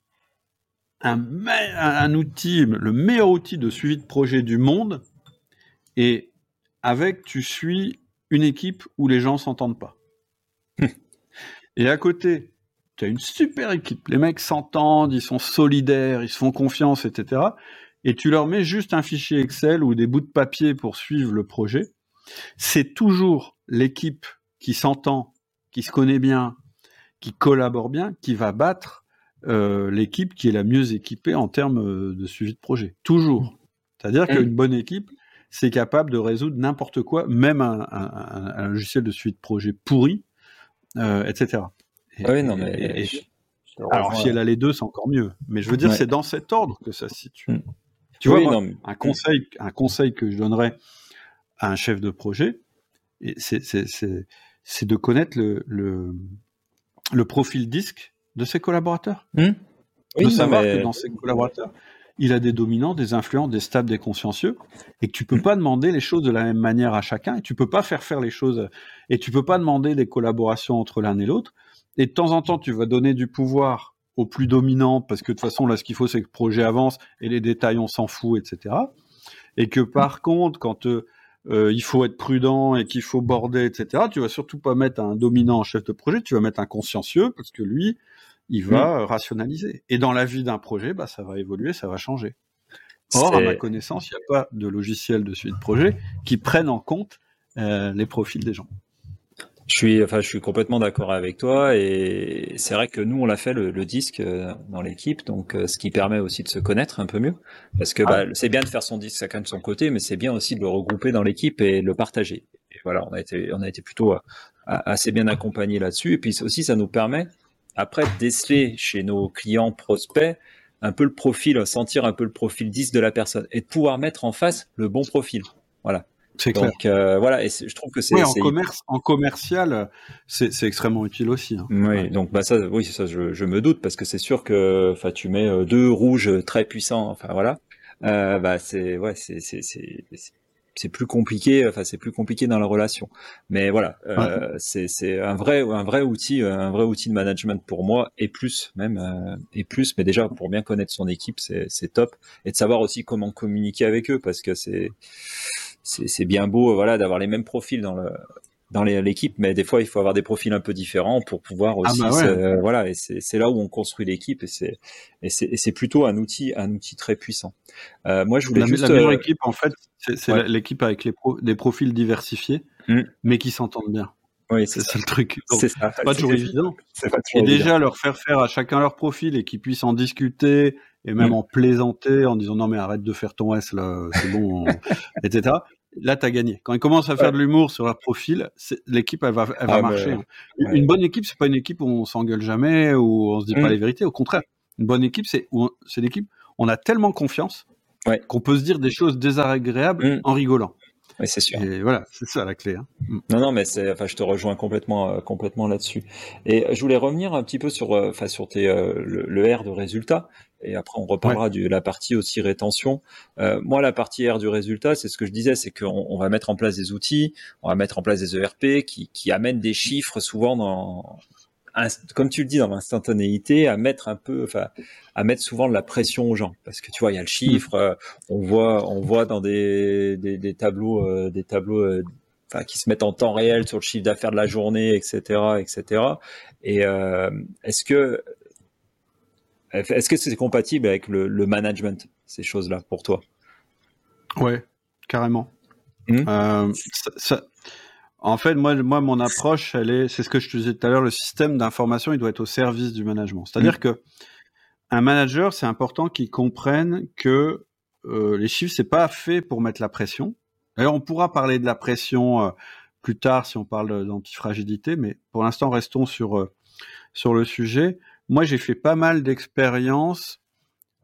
un, un, outil, le meilleur outil de suivi de projet du monde, et avec, tu suis une équipe où les gens s'entendent pas. et à côté, tu as une super équipe. Les mecs s'entendent, ils sont solidaires, ils se font confiance, etc. Et tu leur mets juste un fichier Excel ou des bouts de papier pour suivre le projet c'est toujours l'équipe qui s'entend, qui se connaît bien, qui collabore bien, qui va battre euh, l'équipe qui est la mieux équipée en termes euh, de suivi de projet. Toujours. C'est-à-dire mm. qu'une bonne équipe, c'est capable de résoudre n'importe quoi, même un, logiciel de suivi de projet pourri, euh, etc. oui, non, mais. alors, si elle a les deux, c'est encore mieux. Mais je veux dire, c'est dans cet ordre que ça se situe. Mm. Tu vois, un, conseil, un conseil que je donnerais à un chef de projet, c'est de connaître le, le, profil disque de ses collaborateurs. Hmm. de savoir que dans ses collaborateurs, il a des dominants, des influents, des stables, des consciencieux, et que tu peux pas demander les choses de la même manière à chacun, et tu peux pas faire faire les choses, et tu peux pas demander des collaborations entre l'un et l'autre. Et de temps en temps, tu vas donner du pouvoir au plus dominant, parce que de toute façon, là, ce qu'il faut, c'est que le projet avance, et les détails, on s'en fout, etc. Et que par contre, quand euh, euh, il faut être prudent et qu'il faut border, etc. Tu vas surtout pas mettre un dominant en chef de projet, tu vas mettre un consciencieux parce que lui, il va mm. rationaliser. Et dans la vie d'un projet, bah, ça va évoluer, ça va changer. Or, à ma connaissance, il n'y a pas de logiciel de suite de projet qui prenne en compte euh, les profils des gens. Je suis, enfin, je suis complètement d'accord avec toi et c'est vrai que nous on l'a fait le, disque euh, dans l'équipe, donc euh, ce qui permet aussi de se connaître un peu mieux, parce que ah. bah, c'est bien de faire son disque chacun de son côté, mais c'est bien aussi de le regrouper dans l'équipe et le partager. Et voilà, on a été, on a été plutôt euh, assez bien accompagné là-dessus, et puis aussi ça nous permet après de déceler chez nos clients prospects un peu le profil, sentir un peu le profil 10 de la personne et de pouvoir mettre en face le bon profil. Voilà. C'est clair. Donc euh, voilà, et je trouve que c'est oui, en commerce, en commercial, c'est extrêmement utile aussi. Hein. Oui, donc bah ça, oui, ça, je, je me doute parce que c'est sûr que, enfin, tu mets euh, deux rouges très puissants, enfin voilà, euh, bah c'est ouais, c'est c'est c'est plus compliqué, enfin c'est plus compliqué dans la relation. Mais voilà, euh, c'est c'est un vrai un vrai outil, un vrai outil de management pour moi et plus même euh, et plus. Mais déjà pour bien connaître son équipe, c'est c'est top et de savoir aussi comment communiquer avec eux parce que c'est c'est bien beau voilà d'avoir les mêmes profils dans le dans l'équipe, mais des fois il faut avoir des profils un peu différents pour pouvoir ah aussi, bah voilà, et c'est là où on construit l'équipe et c'est et c'est plutôt un outil un outil très puissant. Euh, moi je voulais la, juste la meilleure euh, équipe en fait, c'est l'équipe avec les des profils diversifiés, mmh. mais qui s'entendent bien. Oui, c'est ça le truc. C'est. Pas toujours évident. et déjà leur faire faire à chacun leur profil et qu'ils puissent en discuter et même mmh. en plaisanter en disant non mais arrête de faire ton S là, c'est bon, etc là, tu as gagné. Quand ils commencent à faire de l'humour sur leur profil, l'équipe, elle va, elle va ah, marcher. Hein. Une bonne équipe, c'est pas une équipe où on s'engueule jamais, où on se dit pas mm. les vérités. Au contraire, une bonne équipe, c'est c'est l'équipe, on a tellement confiance qu'on peut se dire des choses désagréables mm. en rigolant. Oui, c'est sûr. Et voilà, c'est ça la clé. Hein. Mm. Non, non, mais c'est, enfin, je te rejoins complètement, euh, complètement là-dessus. Et je voulais revenir un petit peu sur, euh, enfin, sur tes, euh, le, R de résultat. Et après, on reparlera de la partie aussi rétention. moi, la partie R du résultat, c'est ce que je disais, c'est qu'on on va mettre en place des outils, on va mettre en place des ERP qui, qui amènent des chiffres souvent dans, comme tu le dis dans l'instantanéité, à mettre un peu, enfin, à mettre souvent de la pression aux gens, parce que tu vois, il y a le chiffre, euh, on voit, on voit dans des, des, tableaux, euh, des tableaux, euh, enfin, qui se mettent en temps réel sur le chiffre d'affaires de la journée, etc., etc. Et est-ce que, est-ce que c'est compatible avec le, management ces choses-là pour toi? Ouais, carrément. Mmh. ça, en fait, moi, moi, mon approche, elle est, c'est ce que je te disais tout à l'heure, le système d'information, il doit être au service du management. C'est-à-dire mm. que un manager, c'est important qu'il comprenne que euh, les chiffres, c'est pas fait pour mettre la pression. D'ailleurs, on pourra parler de la pression euh, plus tard si on parle d'antifragilité, mais pour l'instant, restons sur euh, sur le sujet. Moi, j'ai fait pas mal d'expériences.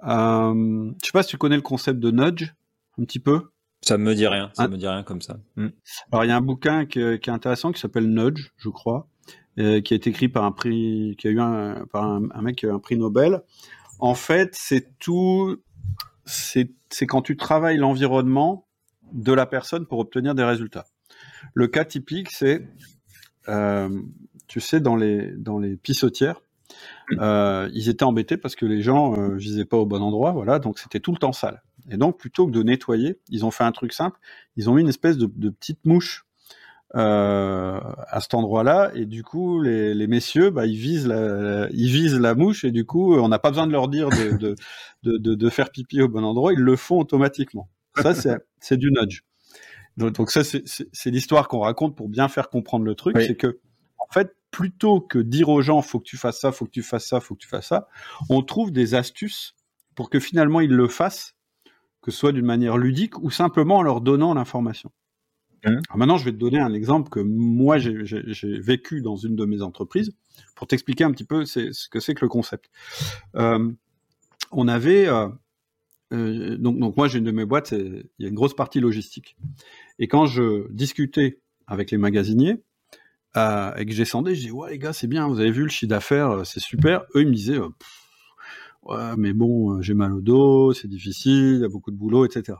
Je sais pas si tu connais le concept de nudge, un petit peu? Ça me dit rien, ça ah. me dit rien comme ça. Hmm. Alors il y a un bouquin qui, est intéressant qui s'appelle Nudge, je crois, euh, qui a été écrit par un prix, qui a eu un, par un, mec qui a eu un prix Nobel. En fait, c'est tout, c'est quand tu travailles l'environnement de la personne pour obtenir des résultats. Le cas typique, c'est, euh, tu sais, dans les dans les pissotières, euh, ils étaient embêtés parce que les gens euh, visaient pas au bon endroit, voilà, donc c'était tout le temps sale. Et donc, plutôt que de nettoyer, ils ont fait un truc simple. Ils ont mis une espèce de, de petite mouche euh, à cet endroit-là, et du coup, les, les messieurs, bah, ils visent la, ils visent la mouche, et du coup, on n'a pas besoin de leur dire de, de, de, de, faire pipi au bon endroit, ils le font automatiquement. Ça, c'est du nudge. Donc, ça, c'est l'histoire qu'on raconte pour bien faire comprendre le truc, c'est que en fait, plutôt que dire aux gens, faut que tu fasses ça, faut que tu fasses ça, faut que tu fasses ça, on trouve des astuces pour que finalement ils le fassent que ce soit d'une manière ludique ou simplement en leur donnant l'information. Mmh. maintenant, je vais te donner un exemple que moi j'ai vécu dans une de mes entreprises pour t'expliquer un petit peu ce que c'est que le concept. Euh, on avait euh, euh, donc, donc moi j'ai une de mes boîtes, il y a une grosse partie logistique. Et quand je discutais avec les magasiniers et que j'ai sondé, je dis ouais les gars c'est bien, vous avez vu le chiffre d'affaires, c'est super. Eux ils me disaient ouais, mais bon, euh, j'ai mal au dos, c'est difficile, il y a beaucoup de boulot, etc.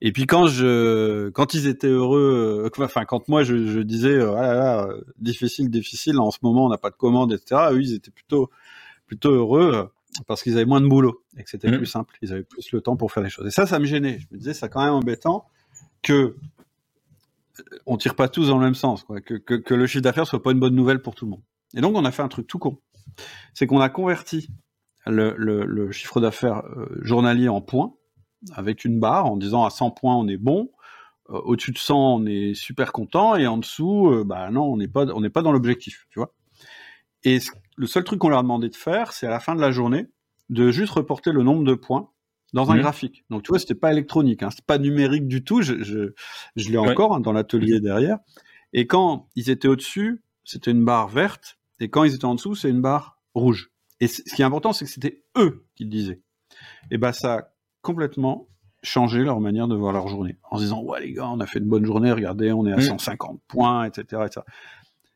Et puis quand je, quand ils étaient heureux, euh, enfin quand moi je, je disais, euh, ah là là, difficile, difficile, en ce moment on n'a pas de commande, etc. Eux ils étaient plutôt, plutôt heureux parce qu'ils avaient moins de boulot et que c'était mmh. plus simple, ils avaient plus le temps pour faire les choses. Et ça, ça me gênait. Je me disais, c'est quand même embêtant que on tire pas tous dans le même sens, quoi, que, que, que le chiffre d'affaires soit pas une bonne nouvelle pour tout le monde. Et donc on a fait un truc tout con, c'est qu'on a converti le, chiffre d'affaires euh, journalier en points, avec une barre en disant à 100 points on est bon, euh, au-dessus de 100 on est super content, et en dessous, euh, bah non, on n'est pas, on pas dans l'objectif, tu vois. Et le seul truc qu'on leur a demandé de faire, c'est à la fin de la journée, de juste reporter le nombre de points dans un mmh. graphique. Donc tu vois, c'était pas électronique, hein, c'est pas numérique du tout. Je, je, je l'ai encore hein, dans l'atelier derrière. Et quand ils étaient au-dessus, c'était une barre verte, et quand ils étaient en dessous, c'est une barre rouge. Et ce qui est important, c'est que c'était eux qui le disaient. Et ben ça a complètement changé leur manière de voir leur journée. En se disant, ouais les gars, on a fait une bonne journée, regardez, on est à 150 mm. points, etc., etc.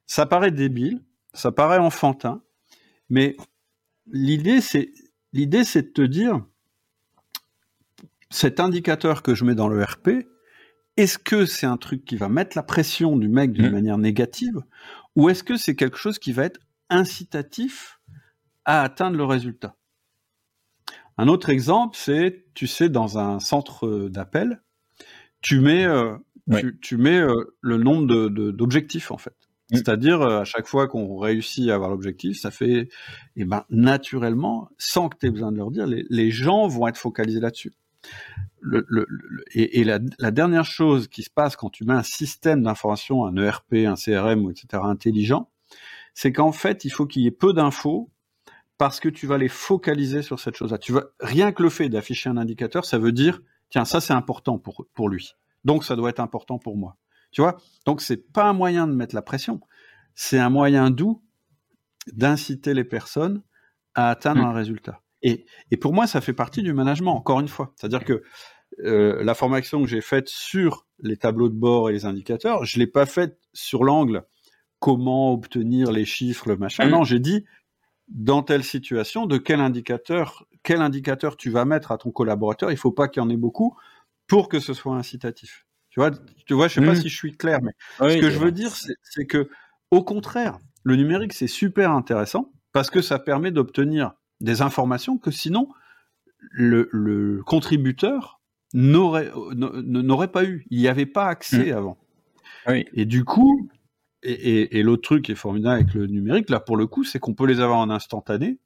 Ça paraît débile, ça paraît enfantin, mais l'idée, c'est, l'idée, c'est de te dire, cet indicateur que je mets dans le RP, est-ce que c'est un truc qui va mettre la pression du mec d'une mm. manière négative, ou est-ce que c'est quelque chose qui va être incitatif à atteindre le résultat. Un autre exemple, c'est, tu sais, dans un centre d'appel, tu mets, euh, tu, mets euh, le nombre d'objectifs en fait. Mm. C'est-à-dire, euh, à chaque fois qu'on réussit à avoir l'objectif, ça fait, eh ben, naturellement, sans que tu aies besoin de leur dire, les, gens vont être focalisés là-dessus. et, la, la, dernière chose qui se passe quand tu mets un système d'information, un ERP, un CRM, etc., intelligent, c'est qu'en fait, il faut qu'il y ait peu d'infos parce que tu vas les focaliser sur cette chose-là. Tu vas rien que le fait d'afficher un indicateur, ça veut dire tiens ça c'est important pour pour lui. Donc ça doit être important pour moi. Tu vois? Donc c'est pas un moyen de mettre la pression, c'est un moyen doux d'inciter les personnes à atteindre mmh. un résultat. Et, et pour moi, ça fait partie du management, encore une fois. C'est-à-dire que euh, la formation que j'ai faite sur les tableaux de bord et les indicateurs, je l'ai pas faite sur l'angle comment obtenir les chiffres, le machin. Mmh. Non, j'ai dit dans telle situation, de quel indicateur, quel indicateur tu vas mettre à ton collaborateur. Il faut pas qu'il y en ait beaucoup pour que ce soit incitatif. Tu vois, tu vois, je sais pas mmh. si je suis clair, mais ce que je veux dire, c'est que, au contraire, le numérique c'est super intéressant parce que ça permet d'obtenir des informations que sinon le, contributeur n'aurait n'aurait pas eu. Il n'y avait pas accès mmh. avant. Et du coup, et, l'autre truc qui est formidable avec le numérique, là pour le coup, c'est qu'on peut les avoir en instantané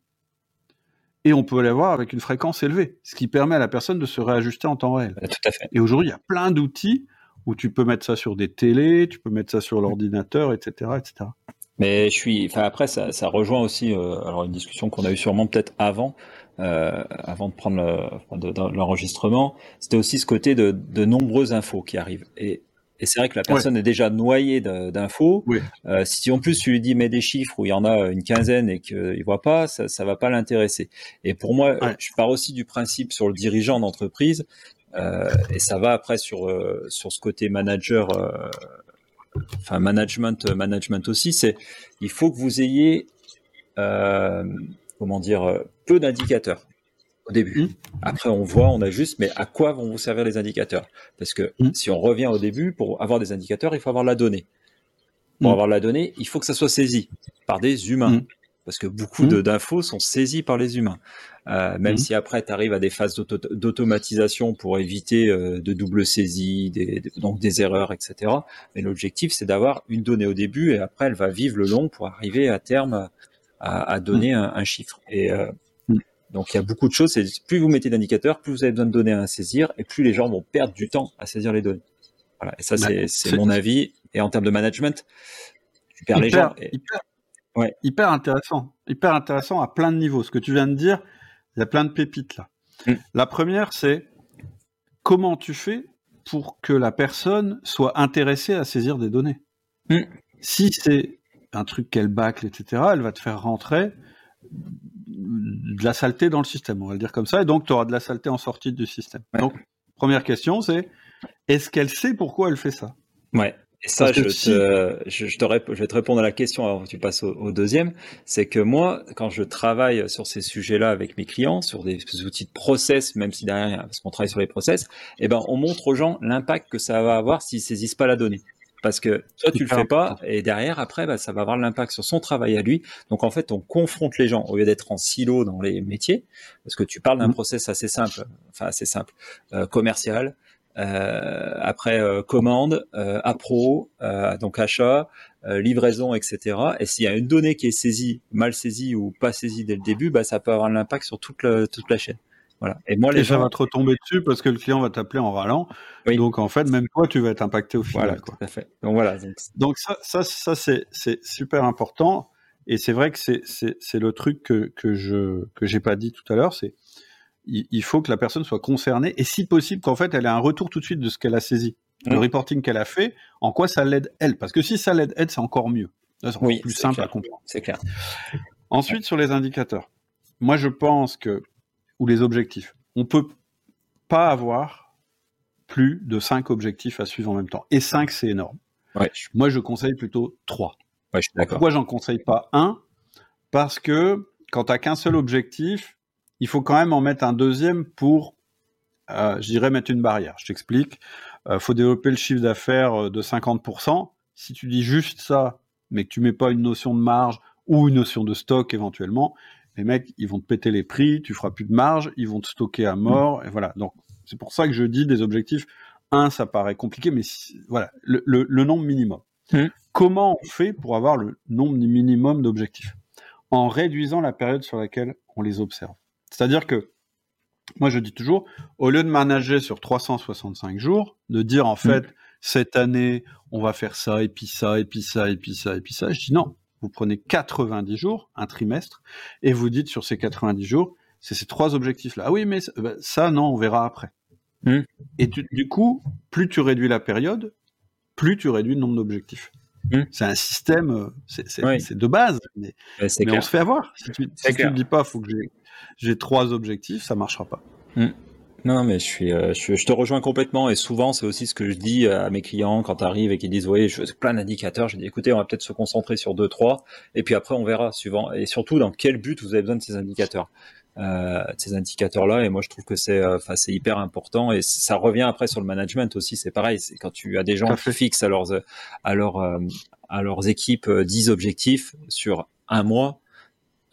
et on peut les avoir avec une fréquence élevée, ce qui permet à la personne de se réajuster en temps réel. Tout à fait. Et aujourd'hui, il y a plein d'outils où tu peux mettre ça sur des télés, tu peux mettre ça sur l'ordinateur, etc., etc. Mais je suis, enfin après ça, ça rejoint aussi, euh, alors une discussion qu'on a eu sûrement peut-être avant, euh, avant de prendre l'enregistrement, c'était aussi ce côté de, de nombreuses infos qui arrivent. Et et c'est vrai que la personne est déjà noyée d'infos. Euh, si en plus tu lui dis mets des chiffres où il y en a une quinzaine et qu'il voit pas, ça, ça va pas l'intéresser. Et pour moi, je pars aussi du principe sur le dirigeant d'entreprise, euh, et ça va après sur euh, sur ce côté manager, euh, enfin management, management aussi. C'est il faut que vous ayez comment dire peu d'indicateurs au début. Mmh. Après, on voit, on ajuste, mais à quoi vont vous servir les indicateurs? Parce que mmh. si on revient au début, pour avoir des indicateurs, il faut avoir la donnée. Pour mmh. avoir la donnée, il faut que ça soit saisi par des humains. Parce que beaucoup d'infos sont saisies par les humains. Euh, même si après, tu arrives à des phases d'automatisation pour éviter euh, de double saisie, des, donc des erreurs, etc. Mais l'objectif, c'est d'avoir une donnée au début et après, elle va vivre le long pour arriver à terme à, à donner un, un, chiffre. Et euh, donc il y a beaucoup de choses. Plus vous mettez d'indicateurs, plus vous avez besoin de données à saisir, et plus les gens vont perdre du temps à saisir les données. Voilà. Et ça, bah, c'est mon avis. Et en termes de management, tu perds les gens. Hyper, ouais. hyper intéressant. Hyper intéressant à plein de niveaux. Ce que tu viens de dire, il y a plein de pépites là. Mm. La première, c'est comment tu fais pour que la personne soit intéressée à saisir des données. Mm. Si c'est un truc qu'elle bâcle, etc., elle va te faire rentrer de la saleté dans le système, on va le dire comme ça, et donc tu auras de la saleté en sortie du système. Donc, première question, c'est est-ce qu'elle sait pourquoi elle fait ça? Ouais. Et ça, je, te, je, je, te je, vais te répondre à la question avant que tu passes au, deuxième. C'est que moi, quand je travaille sur ces sujets-là avec mes clients, sur des outils de process, même si derrière, parce qu'on travaille sur les process, eh ben, on montre aux gens l'impact que ça va avoir s'ils saisissent pas la donnée parce que toi tu le fais pas et derrière après bah, ça va avoir l'impact sur son travail à lui. Donc en fait on confronte les gens au lieu d'être en silo dans les métiers parce que tu parles d'un mmh. process assez simple, enfin assez simple, euh, commercial. Euh, après euh, commande, euh, appro, euh, donc achat, livraison, etc. Et s'il y a une donnée qui est saisie, mal saisie ou pas saisie dès le début, bah, ça peut avoir un impact sur toute, toute la chaîne. Voilà. Et moi, les ça va te retomber dessus parce que le client va t'appeler en râlant. Donc en fait, même toi, tu vas être impacté au final. Voilà, Tout à fait. Donc voilà. Donc, ça, ça, ça c'est, super important. Et c'est vrai que c'est, le truc que, que je que j'ai pas dit tout à l'heure. C'est il, faut que la personne soit concernée et si possible qu'en fait elle ait un retour tout de suite de ce qu'elle a saisi, le reporting qu'elle a fait, en quoi ça l'aide elle. Parce que si ça l'aide elle, c'est encore mieux. C'est oui, plus simple à comprendre. C'est clair. Ensuite sur les indicateurs. Moi je pense que ou les objectifs. On peut pas avoir plus de 5 objectifs à suivre en même temps. Et 5, c'est énorme. Moi, je conseille plutôt 3. Pourquoi j'en conseille pas un? Parce que quand tu n'as qu'un seul objectif, il faut quand même en mettre un deuxième pour, euh, je dirais, mettre une barrière. Je t'explique. Il euh, faut développer le chiffre d'affaires euh, de 50%. Si tu dis juste ça, mais que tu mets pas une notion de marge ou une notion de stock éventuellement, les mecs, ils vont te péter les prix, tu feras plus de marge, ils vont te stocker à mort, et voilà. Donc, c'est pour ça que je dis des objectifs. Un, ça paraît compliqué, mais voilà, le, nombre minimum. Mmh. Comment on fait pour avoir le nombre minimum d'objectifs? En réduisant la période sur laquelle on les observe. C'est-à-dire que, moi je dis toujours, au lieu de manager sur 365 jours, de dire en mmh. fait, cette année, on va faire ça, et puis ça, et puis ça, et puis ça, et puis ça, je dis non, vous prenez 90 jours, un trimestre, et vous dites sur ces 90 jours, c'est ces trois objectifs-là. Ah oui, mais ça, non, on verra après. Hmm. Et du coup, plus tu réduis la période, plus tu réduis le nombre d'objectifs. Hmm. C'est un système, euh, c'est de base, mais, on se fait avoir. Si tu ne dis pas, faut que j'ai trois objectifs, ça marchera pas. Hmm. Non, mais je suis, euh, je, te rejoins complètement et souvent c'est aussi ce que je dis à mes clients quand arrivent et qu'ils disent oui, je veux plein d'indicateurs. Je dis écoutez, on va peut-être se concentrer sur deux, trois et puis après on verra suivant et surtout dans quel but vous avez besoin de ces indicateurs? Euh, ces indicateurs-là. Et moi, je trouve que c'est, euh, enfin, c'est hyper important. Et ça revient après sur le management aussi. C'est pareil. C'est quand tu as des gens qui fixent à leurs, à leurs, à leurs équipes 10 objectifs sur un mois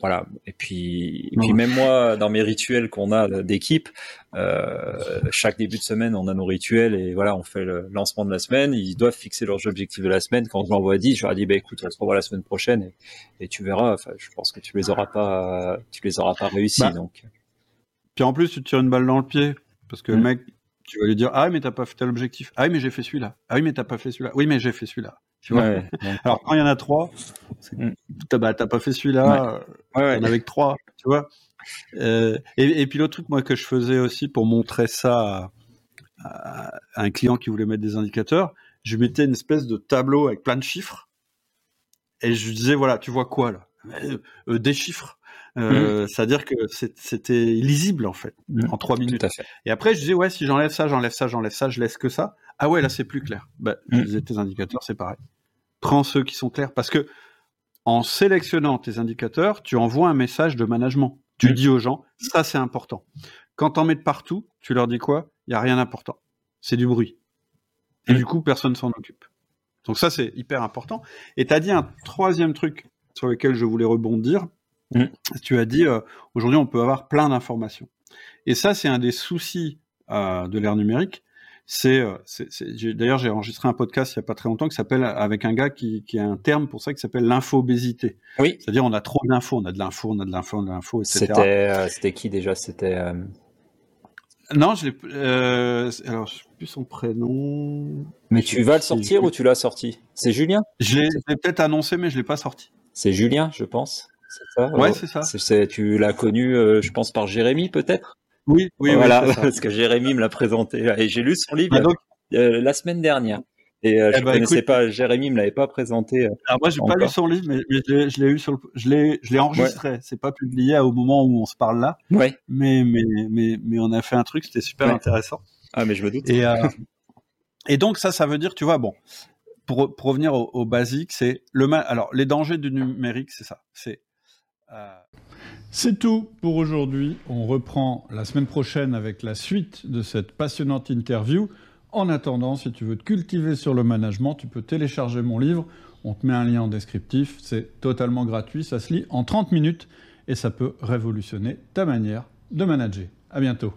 voilà. Et puis, et puis même moi, dans mes rituels qu'on a d'équipe, euh, chaque début de semaine, on a nos rituels et voilà, on fait le lancement de la semaine. Ils doivent fixer leurs objectifs de la semaine. Quand je l'envoie 10, je leur dis, bah, écoute, on se revoit la semaine prochaine et, tu verras. Enfin, je pense que tu les auras pas, tu les auras pas réussi. Bah. donc. Puis en plus, tu tires une balle dans le pied parce que le mm. mec, tu vas lui dire, ah, mais t'as pas fait tel objectif. Ah, mais j'ai fait celui-là. Ah, oui, mais t'as pas fait celui-là. Oui, mais j'ai fait celui-là. Tu vois Alors quand il y en a trois, mm. t'as bah, pas fait celui-là, ouais. en avec trois, tu vois. Euh, et, puis l'autre truc moi que je faisais aussi pour montrer ça à, un client qui voulait mettre des indicateurs, je mettais une espèce de tableau avec plein de chiffres et je lui disais voilà tu vois quoi là? Euh, Des chiffres. Euh, mm. C'est-à-dire que c'était lisible en fait mm. en trois minutes. Et après je disais ouais si j'enlève ça, j'enlève ça, j'enlève ça, je laisse que ça. Ah ouais là c'est plus clair. Bah, je disais tes indicateurs c'est pareil prends ceux qui sont clairs. Parce que en sélectionnant tes indicateurs, tu envoies un message de management. Tu dis aux gens, ça c'est important. Quand t'en mets de partout, tu leur dis quoi? Il n'y a rien d'important. C'est du bruit. Et du coup, personne s'en occupe. Donc ça, c'est hyper important. Et tu as dit un troisième truc sur lequel je voulais rebondir. Tu as dit, euh, aujourd'hui, on peut avoir plein d'informations. Et ça, c'est un des soucis euh, de l'ère numérique, c'est, euh, d'ailleurs, j'ai enregistré un podcast il y a pas très longtemps qui s'appelle avec un gars qui, qui a un terme pour ça qui s'appelle l'infobésité. Oui. C'est-à-dire on a trop d'infos, on a de l'info, on a de l'info, on a de l'info, etc. C'était, euh, c'était qui déjà? C'était. Euh... Non, je l'ai. Euh, alors, je sais plus son prénom. Mais tu vas le sortir ou tu l'as sorti? C'est Julien? Je l'ai, peut-être annoncé, mais je l'ai pas sorti. C'est Julien, je pense. C'est ça? Ouais, c'est ça. C'est, tu l'as connu, je pense, par Jérémy, peut-être? Oui, oui, voilà, parce que Jérémy me l'a présenté et j'ai lu son livre ah, euh, la semaine dernière. Et euh, je ne eh ben, connaissais pas, Jérémy me l'avait pas présenté. Euh, Alors moi, j'ai pas lu son livre, mais, je l'ai eu sur, je l'ai, je l'ai enregistré. C'est pas publié au moment où on se parle là. Ouais. Mais, mais, mais, mais on a fait un truc, c'était super intéressant. Ah, mais je me doute. Et, et donc ça, ça veut dire, tu vois, bon, pour, pour revenir au, au basique, c'est le mal. Alors les dangers du numérique, c'est ça. C'est c'est tout pour aujourd'hui. On reprend la semaine prochaine avec la suite de cette passionnante interview. En attendant, si tu veux te cultiver sur le management, tu peux télécharger mon livre. On te met un lien en descriptif. C'est totalement gratuit. Ça se lit en 30 minutes et ça peut révolutionner ta manière de manager. À bientôt.